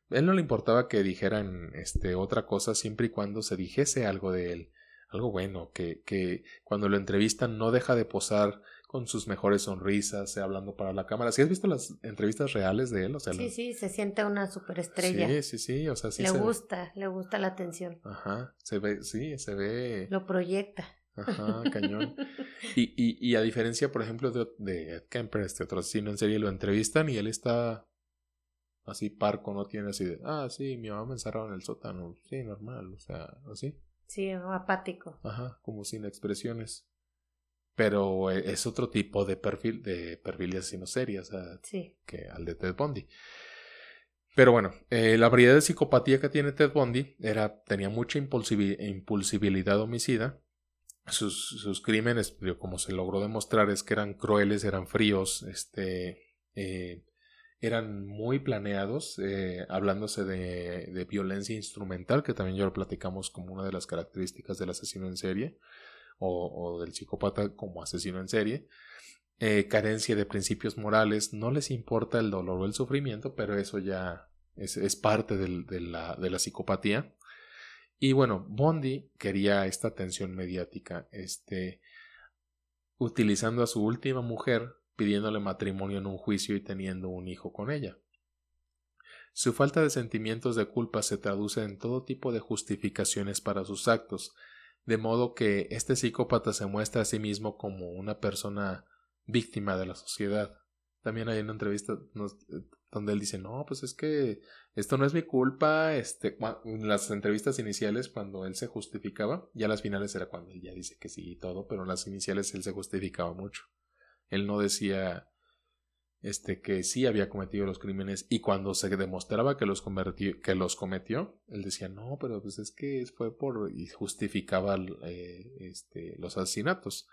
Él no le importaba que dijeran este otra cosa siempre y cuando se dijese algo de él, algo bueno, que, que cuando lo entrevistan no deja de posar con sus mejores sonrisas, hablando para la cámara. ¿Sí has visto las entrevistas reales de él? O sea, sí, sí, se siente una superestrella. Sí, sí, sí, o sea, sí. Le gusta, le gusta la atención. Ajá, se ve, sí, se ve. Lo proyecta. Ajá, cañón. Y, y, y, a diferencia, por ejemplo, de, de Ed Kemper, este otro asesino en serie, lo entrevistan y él está así parco, no tiene así de, ah, sí, mi mamá me encerraba en el sótano, sí, normal, o sea, así. Sí, apático. Ajá, como sin expresiones. Pero e, es otro tipo de perfil de perfil de asesino serie, o sea, sí. que al de Ted Bundy. Pero bueno, eh, la variedad de psicopatía que tiene Ted Bundy era, tenía mucha impulsibilidad homicida sus, sus crímenes, como se logró demostrar, es que eran crueles, eran fríos, este, eh, eran muy planeados, eh, hablándose de, de, violencia instrumental, que también ya lo platicamos como una de las características del asesino en serie, o, del psicópata como asesino en serie. Eh, carencia de principios morales, no les importa el dolor o el sufrimiento, pero eso ya es, es parte de, la, de la psicopatía. Y bueno, Bondi quería esta atención mediática, este, utilizando a su última mujer, pidiéndole matrimonio en un juicio y teniendo un hijo con ella. Su falta de sentimientos de culpa se traduce en todo tipo de justificaciones para sus actos, de modo que este psicópata se muestra a sí mismo como una persona víctima de la sociedad. También hay una entrevista donde él dice, no, pues es que esto no es mi culpa, este, en las entrevistas iniciales cuando él se justificaba, ya las finales era cuando él ya dice que sí y todo, pero en las iniciales él se justificaba mucho. Él no decía, este, que sí había cometido los crímenes y cuando se demostraba que los, cometió, él decía, no, pero pues es que fue por, y justificaba eh, este, los asesinatos.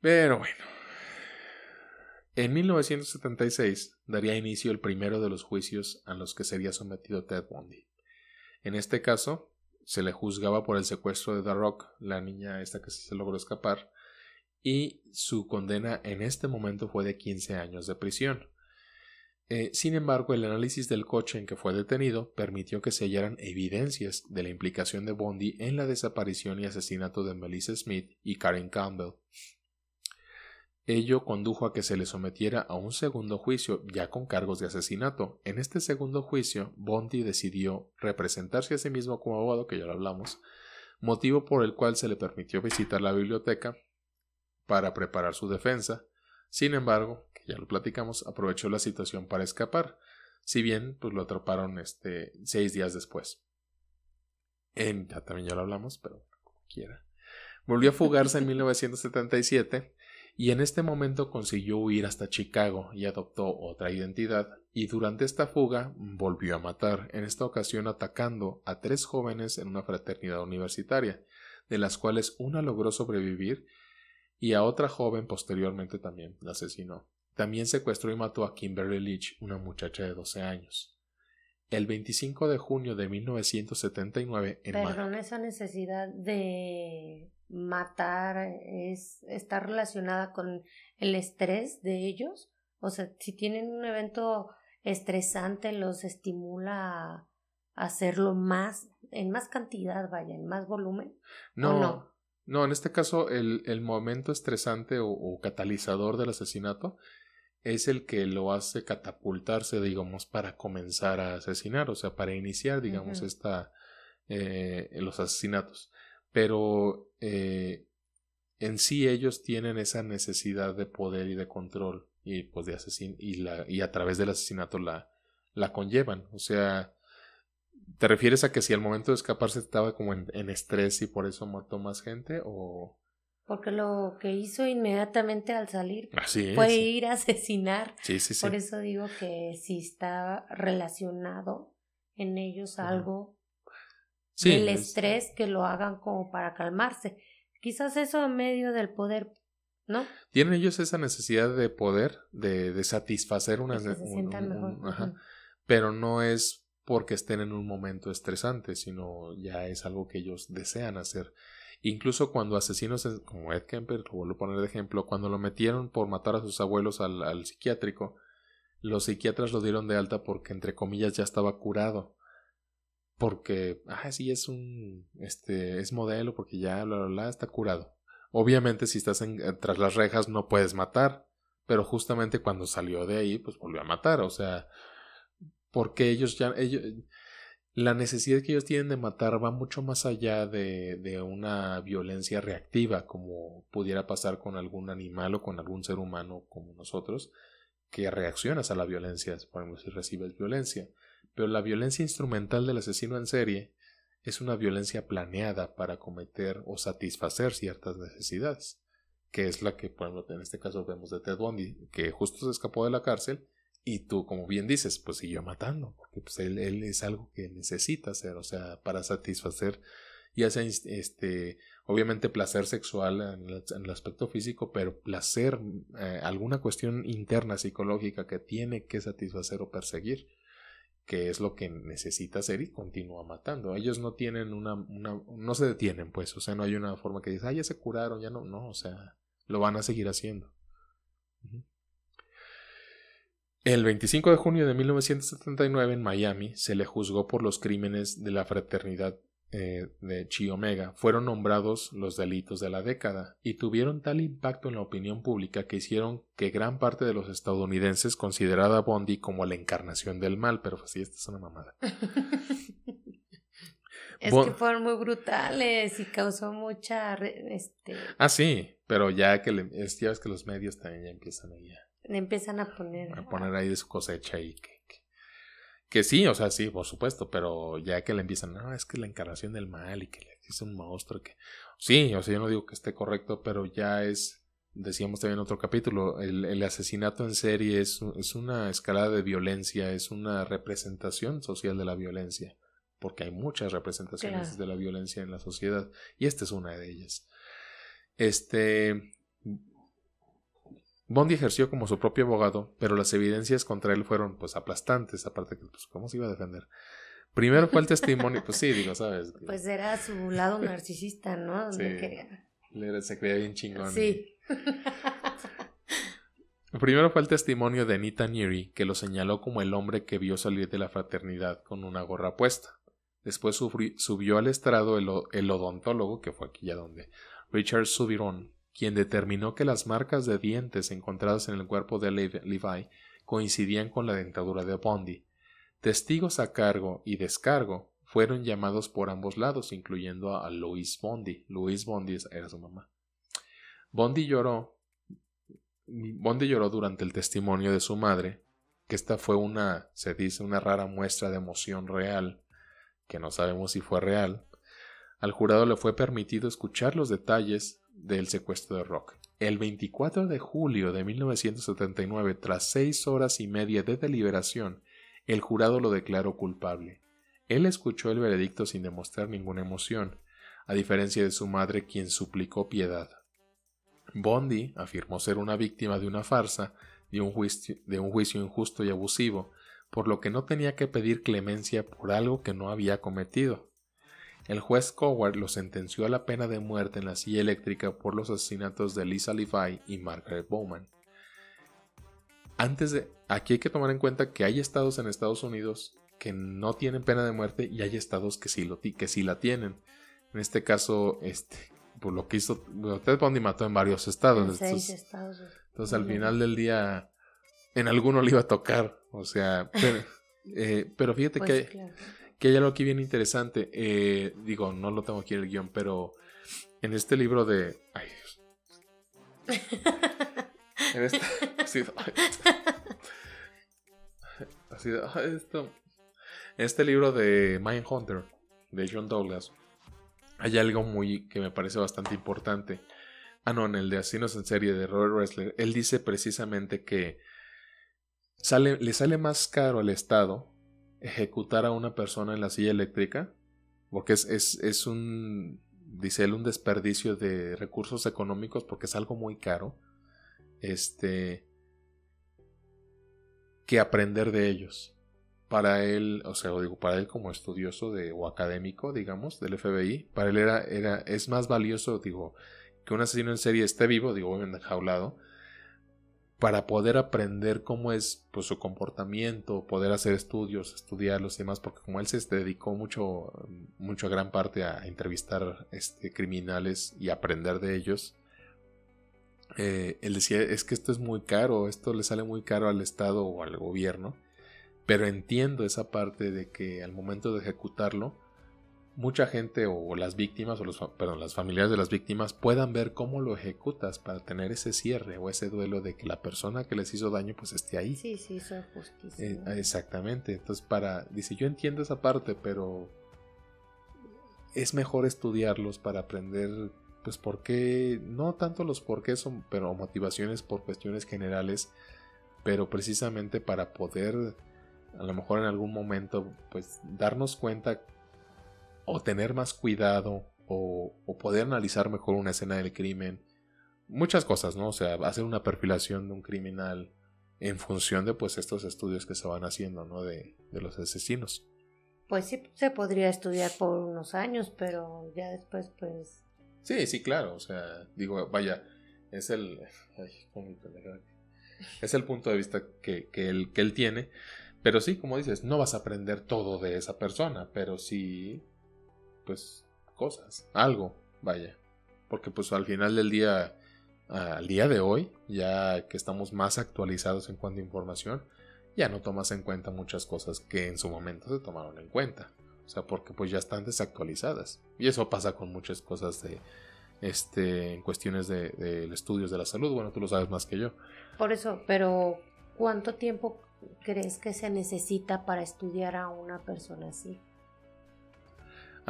Pero bueno, en 1976 daría inicio el primero de los juicios a los que sería sometido Ted Bundy. En este caso, se le juzgaba por el secuestro de The la niña esta que se logró escapar, y su condena en este momento fue de 15 años de prisión. Eh, sin embargo, el análisis del coche en que fue detenido permitió que se hallaran evidencias de la implicación de Bundy en la desaparición y asesinato de Melissa Smith y Karen Campbell, Ello condujo a que se le sometiera a un segundo juicio ya con cargos de asesinato. En este segundo juicio, Bondi decidió representarse a sí mismo como abogado, que ya lo hablamos, motivo por el cual se le permitió visitar la biblioteca para preparar su defensa. Sin embargo, que ya lo platicamos, aprovechó la situación para escapar, si bien pues lo atraparon este seis días después. En, ya también ya lo hablamos, pero como quiera. Volvió a fugarse en 1977 y en este momento consiguió huir hasta Chicago y adoptó otra identidad y durante esta fuga volvió a matar, en esta ocasión atacando a tres jóvenes en una fraternidad universitaria, de las cuales una logró sobrevivir y a otra joven posteriormente también la asesinó. También secuestró y mató a Kimberly Leach, una muchacha de 12 años. El 25 de junio de 1979 en Perdón, esa necesidad de matar es está relacionada con el estrés de ellos, o sea, si tienen un evento estresante los estimula a hacerlo más en más cantidad, vaya, en más volumen. No, no? No, en este caso el, el momento estresante o, catalizador del asesinato es el que lo hace catapultarse, digamos, para comenzar a asesinar, o sea, para iniciar, digamos, esta, eh, los asesinatos. Pero eh, en sí ellos tienen esa necesidad de poder y de control y pues de asesin y, la, y a través del asesinato la, la conllevan. O sea, ¿te refieres a que si al momento de escaparse estaba como en, en estrés y por eso mató más gente o...? Porque lo que hizo inmediatamente al salir fue ir a asesinar. Sí, sí, sí. Por eso digo que si está relacionado en ellos algo del estrés que lo hagan como para calmarse. Quizás eso en medio del poder, ¿no? Tienen ellos esa necesidad de poder, de, de satisfacer una... se mejor. Pero no es porque estén en un momento estresante, sino ya es algo que ellos desean hacer. Incluso cuando asesinos como Ed Kemper, lo vuelvo a poner de ejemplo, cuando lo metieron por matar a sus abuelos al, psiquiátrico, los psiquiatras lo dieron de alta porque entre comillas ya estaba curado. Porque, ah, sí, es un, este, es modelo, porque ya, bla, bla, bla, está curado. Obviamente, si estás eh, tras las rejas, no puedes matar, pero justamente cuando salió de ahí, pues volvió a matar, o sea, porque ellos ya, ellos, la necesidad que ellos tienen de matar va mucho más allá de, de, una violencia reactiva, como pudiera pasar con algún animal o con algún ser humano como nosotros, que reaccionas a la violencia, por si recibes violencia. Pero la violencia instrumental del asesino en serie es una violencia planeada para cometer o satisfacer ciertas necesidades, que es la que, por ejemplo, en este caso vemos de Ted Bundy, que justo se escapó de la cárcel y tú, como bien dices, pues siguió matando, porque pues él, él es algo que necesita hacer, o sea, para satisfacer, ya sea este, obviamente placer sexual en el, aspecto físico, pero placer, eh, alguna cuestión interna psicológica que tiene que satisfacer o perseguir, que es lo que necesita hacer y continúa matando. Ellos no tienen una, una no se detienen, pues, o sea, no hay una forma que dice, ah, ya se curaron, ya no, no, o sea, lo van a seguir haciendo. El 25 de junio de 1979 en Miami se le juzgó por los crímenes de la fraternidad eh, de Chi Omega. Fueron nombrados los delitos de la década y tuvieron tal impacto en la opinión pública que hicieron que gran parte de los estadounidenses considerara a Bondi como la encarnación del mal, pero pues sí, esta es una mamada. es que fueron muy brutales y causó mucha... Este... Ah, sí, pero ya que, le, ya ves que los medios también ya empiezan a le empiezan a poner. A poner ahí de su cosecha y que, que, sí, o sea, sí, por supuesto, pero ya que le empiezan, no, es que la encarnación del mal y que es un monstruo que... Sí, o sea, yo no digo que esté correcto, pero ya es, decíamos también en otro capítulo, el, el asesinato en serie es, es una escalada de violencia, es una representación social de la violencia, porque hay muchas representaciones de la violencia en la sociedad, y esta es una de ellas. Este, Bondi ejerció como su propio abogado, pero las evidencias contra él fueron pues aplastantes, aparte que pues cómo se iba a defender. Primero fue el testimonio, pues sí, digo, sabes. Pues era su lado narcisista, ¿no? Sí. Se creía bien chingón. Sí. Primero fue el testimonio de Anita Neary, que lo señaló como el hombre que vio salir de la fraternidad con una gorra puesta. Después subió al estrado el, el odontólogo, que fue aquí ya donde Richard Subiron, quien determinó que las marcas de dientes encontradas en el cuerpo de Levi coincidían con la dentadura de Bondi. Testigos a cargo y descargo fueron llamados por ambos lados, incluyendo a Louis Bondi. Louis Bondi era su mamá. Bondi lloró. Bondi lloró durante el testimonio de su madre, que esta fue una, se dice, una rara muestra de emoción real, que no sabemos si fue real. Al jurado le fue permitido escuchar los detalles del secuestro de Rock. El 24 de julio de 1979, tras seis horas y media de deliberación, el jurado lo declaró culpable. Él escuchó el veredicto sin demostrar ninguna emoción, a diferencia de su madre quien suplicó piedad. Bondi afirmó ser una víctima de una farsa, de de un juicio injusto y abusivo, por lo que no tenía que pedir clemencia por algo que no había cometido. El juez Coward lo sentenció a la pena de muerte en la silla eléctrica por los asesinatos de Lisa Levi y Margaret Bowman. Antes de. Aquí hay que tomar en cuenta que hay estados en Estados Unidos que no tienen pena de muerte y hay estados que sí, lo, que sí la tienen. En este caso, este, por lo que hizo. Ted Bundy mató en varios estados. seis estados. Entonces, al final del día, en alguno le iba a tocar. O sea, pero, eh, pero fíjate Pues, que, claro. Que hay algo aquí bien interesante. Eh, digo, no lo tengo aquí en el guion, pero en este libro de. Ay, Dios. En este. así de- ay. Así esto. En este libro de Mindhunter, de John Douglas, hay algo muy que me parece bastante importante. Ah, no, en el de Asesinos en serie de Robert Ressler, él dice precisamente que sale, le sale más caro al Estado ejecutar a una persona en la silla eléctrica, porque es, es, es un, dice él, un desperdicio de recursos económicos, porque es algo muy caro, este, que aprender de ellos. Para él, o sea, lo digo, para él como estudioso de, o académico, digamos, del FBI, para él era, era, es más valioso, digo, que un asesino en serie esté vivo, digo, enjaulado, para poder aprender cómo es pues, su comportamiento, poder hacer estudios, estudiarlos y demás, porque como él se dedicó mucho, mucho gran parte a entrevistar este, criminales y aprender de ellos, eh, él decía, es que esto es muy caro, esto le sale muy caro al Estado o al gobierno, pero entiendo esa parte de que al momento de ejecutarlo, mucha gente o las víctimas o los, perdón, las familiares de las víctimas puedan ver cómo lo ejecutas para tener ese cierre o ese duelo de que la persona que les hizo daño pues esté ahí. Sí, sí, hizo justicia. Eh, ¿no? exactamente. Entonces para dice yo entiendo esa parte, pero es mejor estudiarlos para aprender pues por qué no tanto los por qué son, pero motivaciones por cuestiones generales, pero precisamente para poder a lo mejor en algún momento pues darnos cuenta o tener más cuidado o, o, poder analizar mejor una escena del crimen. Muchas cosas, ¿no? O sea, hacer una perfilación de un criminal en función de pues estos estudios que se van haciendo, ¿no? De, de los asesinos. Pues sí, se podría estudiar por unos años, pero ya después pues... Sí, sí, claro. O sea, digo, vaya, es el... Ay, es el punto de vista que, que, él, que él tiene. Pero sí, como dices, no vas a aprender todo de esa persona, pero sí pues cosas, algo, vaya. Porque pues al final del día, al día de hoy, ya que estamos más actualizados en cuanto a información, ya no tomas en cuenta muchas cosas que en su momento se tomaron en cuenta. O sea, porque pues ya están desactualizadas. Y eso pasa con muchas cosas de, este, en cuestiones de, de estudios de la salud. Bueno, tú lo sabes más que yo. Por eso, pero ¿cuánto tiempo crees que se necesita para estudiar a una persona así?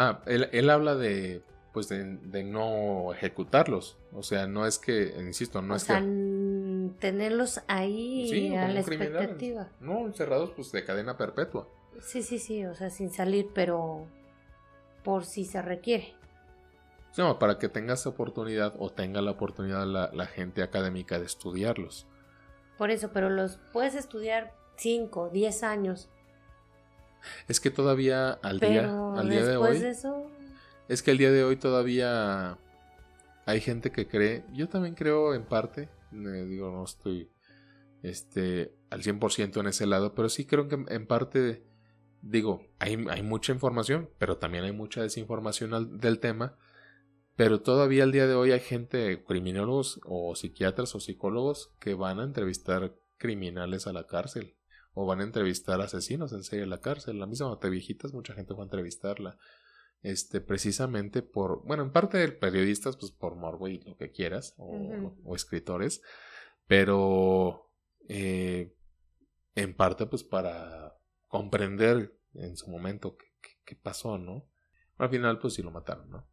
Ah, él, él habla de pues de, de, no ejecutarlos. O sea, no es que, insisto, no o es sea, que. tenerlos ahí sí, a la expectativa. No, encerrados pues de cadena perpetua. Sí, sí, sí, o sea, sin salir, pero por si se requiere. No, para que tengas oportunidad o tenga la oportunidad la, la gente académica de estudiarlos. Por eso, pero los puedes estudiar 5, 10 años. Es que todavía al pero día, al día de hoy. De eso... Es que el día de hoy todavía hay gente que cree. Yo también creo en parte. Eh, digo, no estoy este, al 100% en ese lado. Pero sí creo que en parte. Digo, hay, hay mucha información. Pero también hay mucha desinformación al, del tema. Pero todavía al día de hoy hay gente, criminólogos o psiquiatras o psicólogos que van a entrevistar criminales a la cárcel o van a entrevistar asesinos en serie a la cárcel. La misma viejitas, mucha gente va a entrevistarla. Este, precisamente por, bueno, en parte de periodistas, pues por morbo y lo que quieras, o, uh -huh. o, o escritores, pero eh, en parte, pues para comprender en su momento qué, qué, pasó, ¿no? Al final, pues sí lo mataron, ¿no?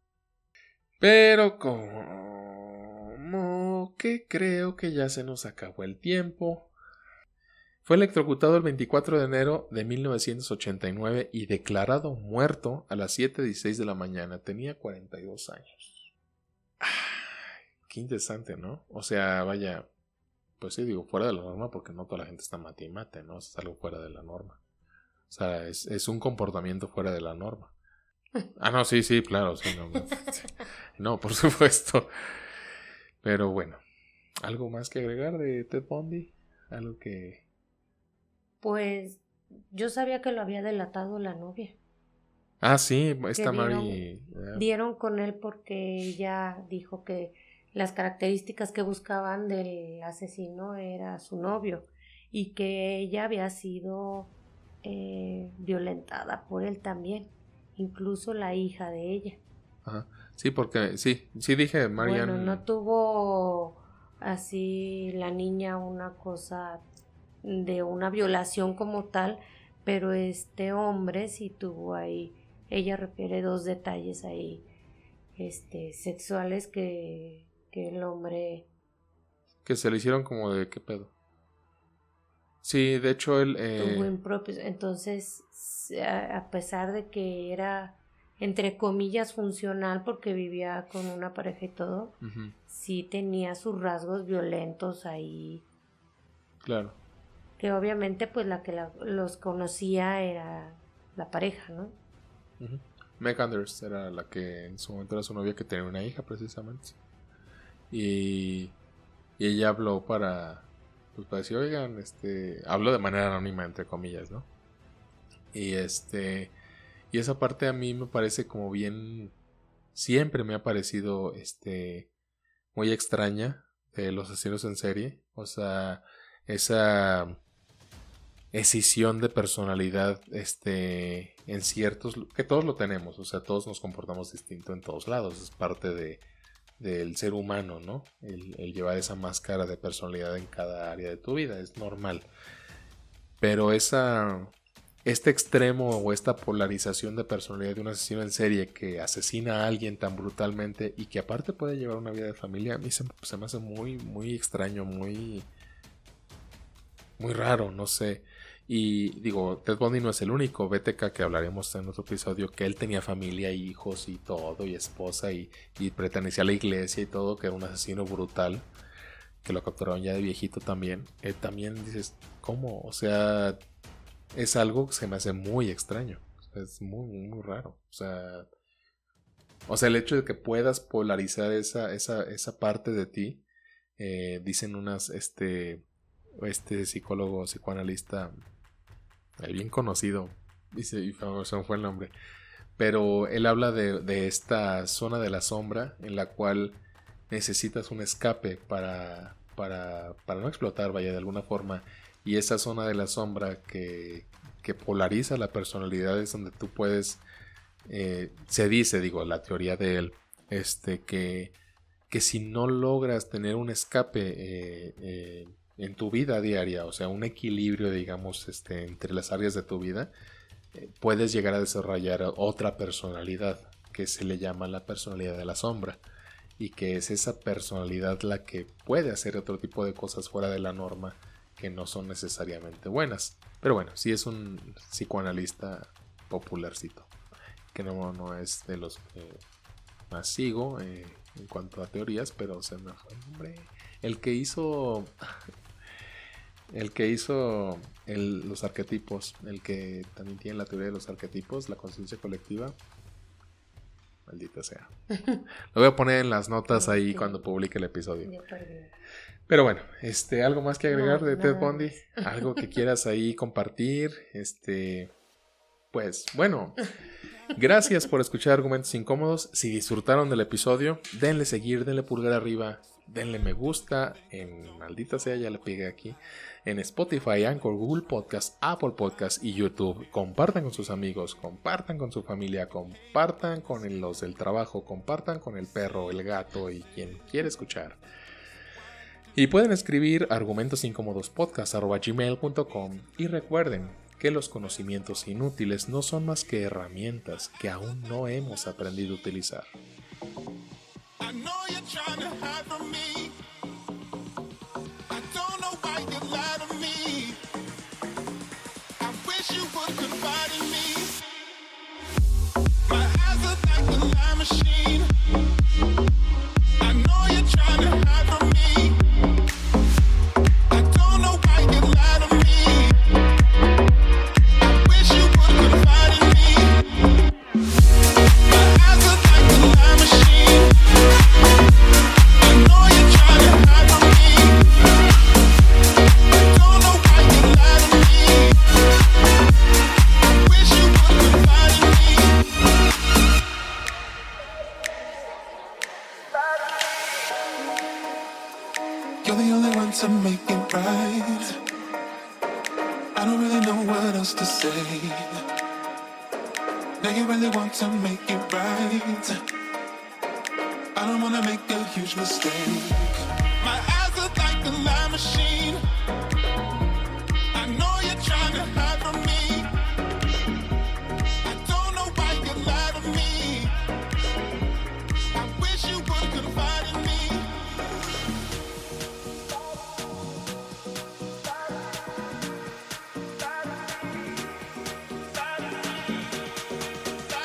Pero como que creo que ya se nos acabó el tiempo. Fue electrocutado el 24 de enero de 1989 y declarado muerto a las 7.16 de la mañana. Tenía 42 años. qué interesante, ¿no? O sea, vaya, pues sí, digo, fuera de la norma porque no toda la gente está mate y mate, ¿no? Es algo fuera de la norma. O sea, es, es un comportamiento fuera de la norma. Ah, no, sí, sí, claro, sí, no, no, por supuesto. Pero bueno, ¿algo más que agregar de Ted Bundy? Algo que... Pues yo sabía que lo había delatado la novia. Ah, sí, esta Mary... Dieron con él porque ella dijo que las características que buscaban del asesino era su novio y que ella había sido eh, violentada por él también, incluso la hija de ella. Ajá. Sí, porque sí, sí dije Marianne. Bueno, no tuvo así la niña una cosa de una violación como tal, pero este hombre sí tuvo ahí, ella refiere dos detalles ahí, este, sexuales que que el hombre... Que se le hicieron como de qué pedo. Sí, de hecho él... Eh... impropios. Entonces, a pesar de que era, entre comillas, funcional porque vivía con una pareja y todo, sí tenía sus rasgos violentos ahí. Claro. Que obviamente pues la que los conocía era la pareja, ¿no? Meg Anders era la que en su momento era su novia que tenía una hija precisamente. Y, ella habló para, pues para decir, oigan, este, hablo de manera anónima, entre comillas, ¿no? Y este, y esa parte a mí me parece como bien, siempre me ha parecido, este, muy extraña de los asesinos en serie. O sea, esa escisión de personalidad, este, en ciertos, que todos lo tenemos, o sea, todos nos comportamos distinto en todos lados, es parte de, del ser humano, ¿no? El, llevar esa máscara de personalidad en cada área de tu vida, es normal. Pero esa, este extremo o esta polarización de personalidad de un asesino en serie que asesina a alguien tan brutalmente y que aparte puede llevar una vida de familia, a mí se, se me hace muy, muy extraño, muy, muy raro, no sé. Y digo, Ted Bundy no es el único BTK que hablaremos en otro episodio, que él tenía familia, hijos y todo, y esposa, y, y pertenecía a la iglesia y todo, que era un asesino brutal, que lo capturaron ya de viejito también. Eh, también dices, ¿cómo? O sea, es algo que se me hace muy extraño. Es muy, muy raro. O sea, o sea, el hecho de que puedas polarizar esa, esa, esa parte de ti, eh, dicen unas, este, este psicólogo, psicoanalista el bien conocido, y famoso fue el nombre, pero él habla de, esta zona de la sombra en la cual necesitas un escape para, para, para no explotar, vaya, de alguna forma, y esa zona de la sombra que, que polariza la personalidad es donde tú puedes, eh, se dice, digo, la teoría de él, este, que, que si no logras tener un escape eh, eh, en tu vida diaria, o sea, un equilibrio, digamos, este, entre las áreas de tu vida, eh, puedes llegar a desarrollar otra personalidad que se le llama la personalidad de la sombra y que es esa personalidad la que puede hacer otro tipo de cosas fuera de la norma que no son necesariamente buenas. Pero bueno, sí es un psicoanalista popularcito, que no, no es de los que más sigo eh, en cuanto a teorías, pero se me fue el nombre. El que hizo el que hizo los arquetipos, el que también tiene la teoría de los arquetipos, la conciencia colectiva. Maldita sea. Lo voy a poner en las notas ahí cuando publique el episodio. Pero bueno, este, algo más que agregar de Ted Bundy, algo que quieras ahí compartir, este, pues bueno, gracias por escuchar argumentos incómodos. Si disfrutaron del episodio, denle seguir, denle pulgar arriba, denle me gusta, en maldita sea ya le pegué aquí en Spotify, Anchor, Google Podcast, Apple Podcast y YouTube. Compartan con sus amigos, compartan con su familia, compartan con los del trabajo, compartan con el perro, el gato y quien quiere escuchar. Y pueden escribir argumentosincómodospodcast.gmail.com y recuerden que los conocimientos inútiles no son más que herramientas que aún no hemos aprendido a utilizar.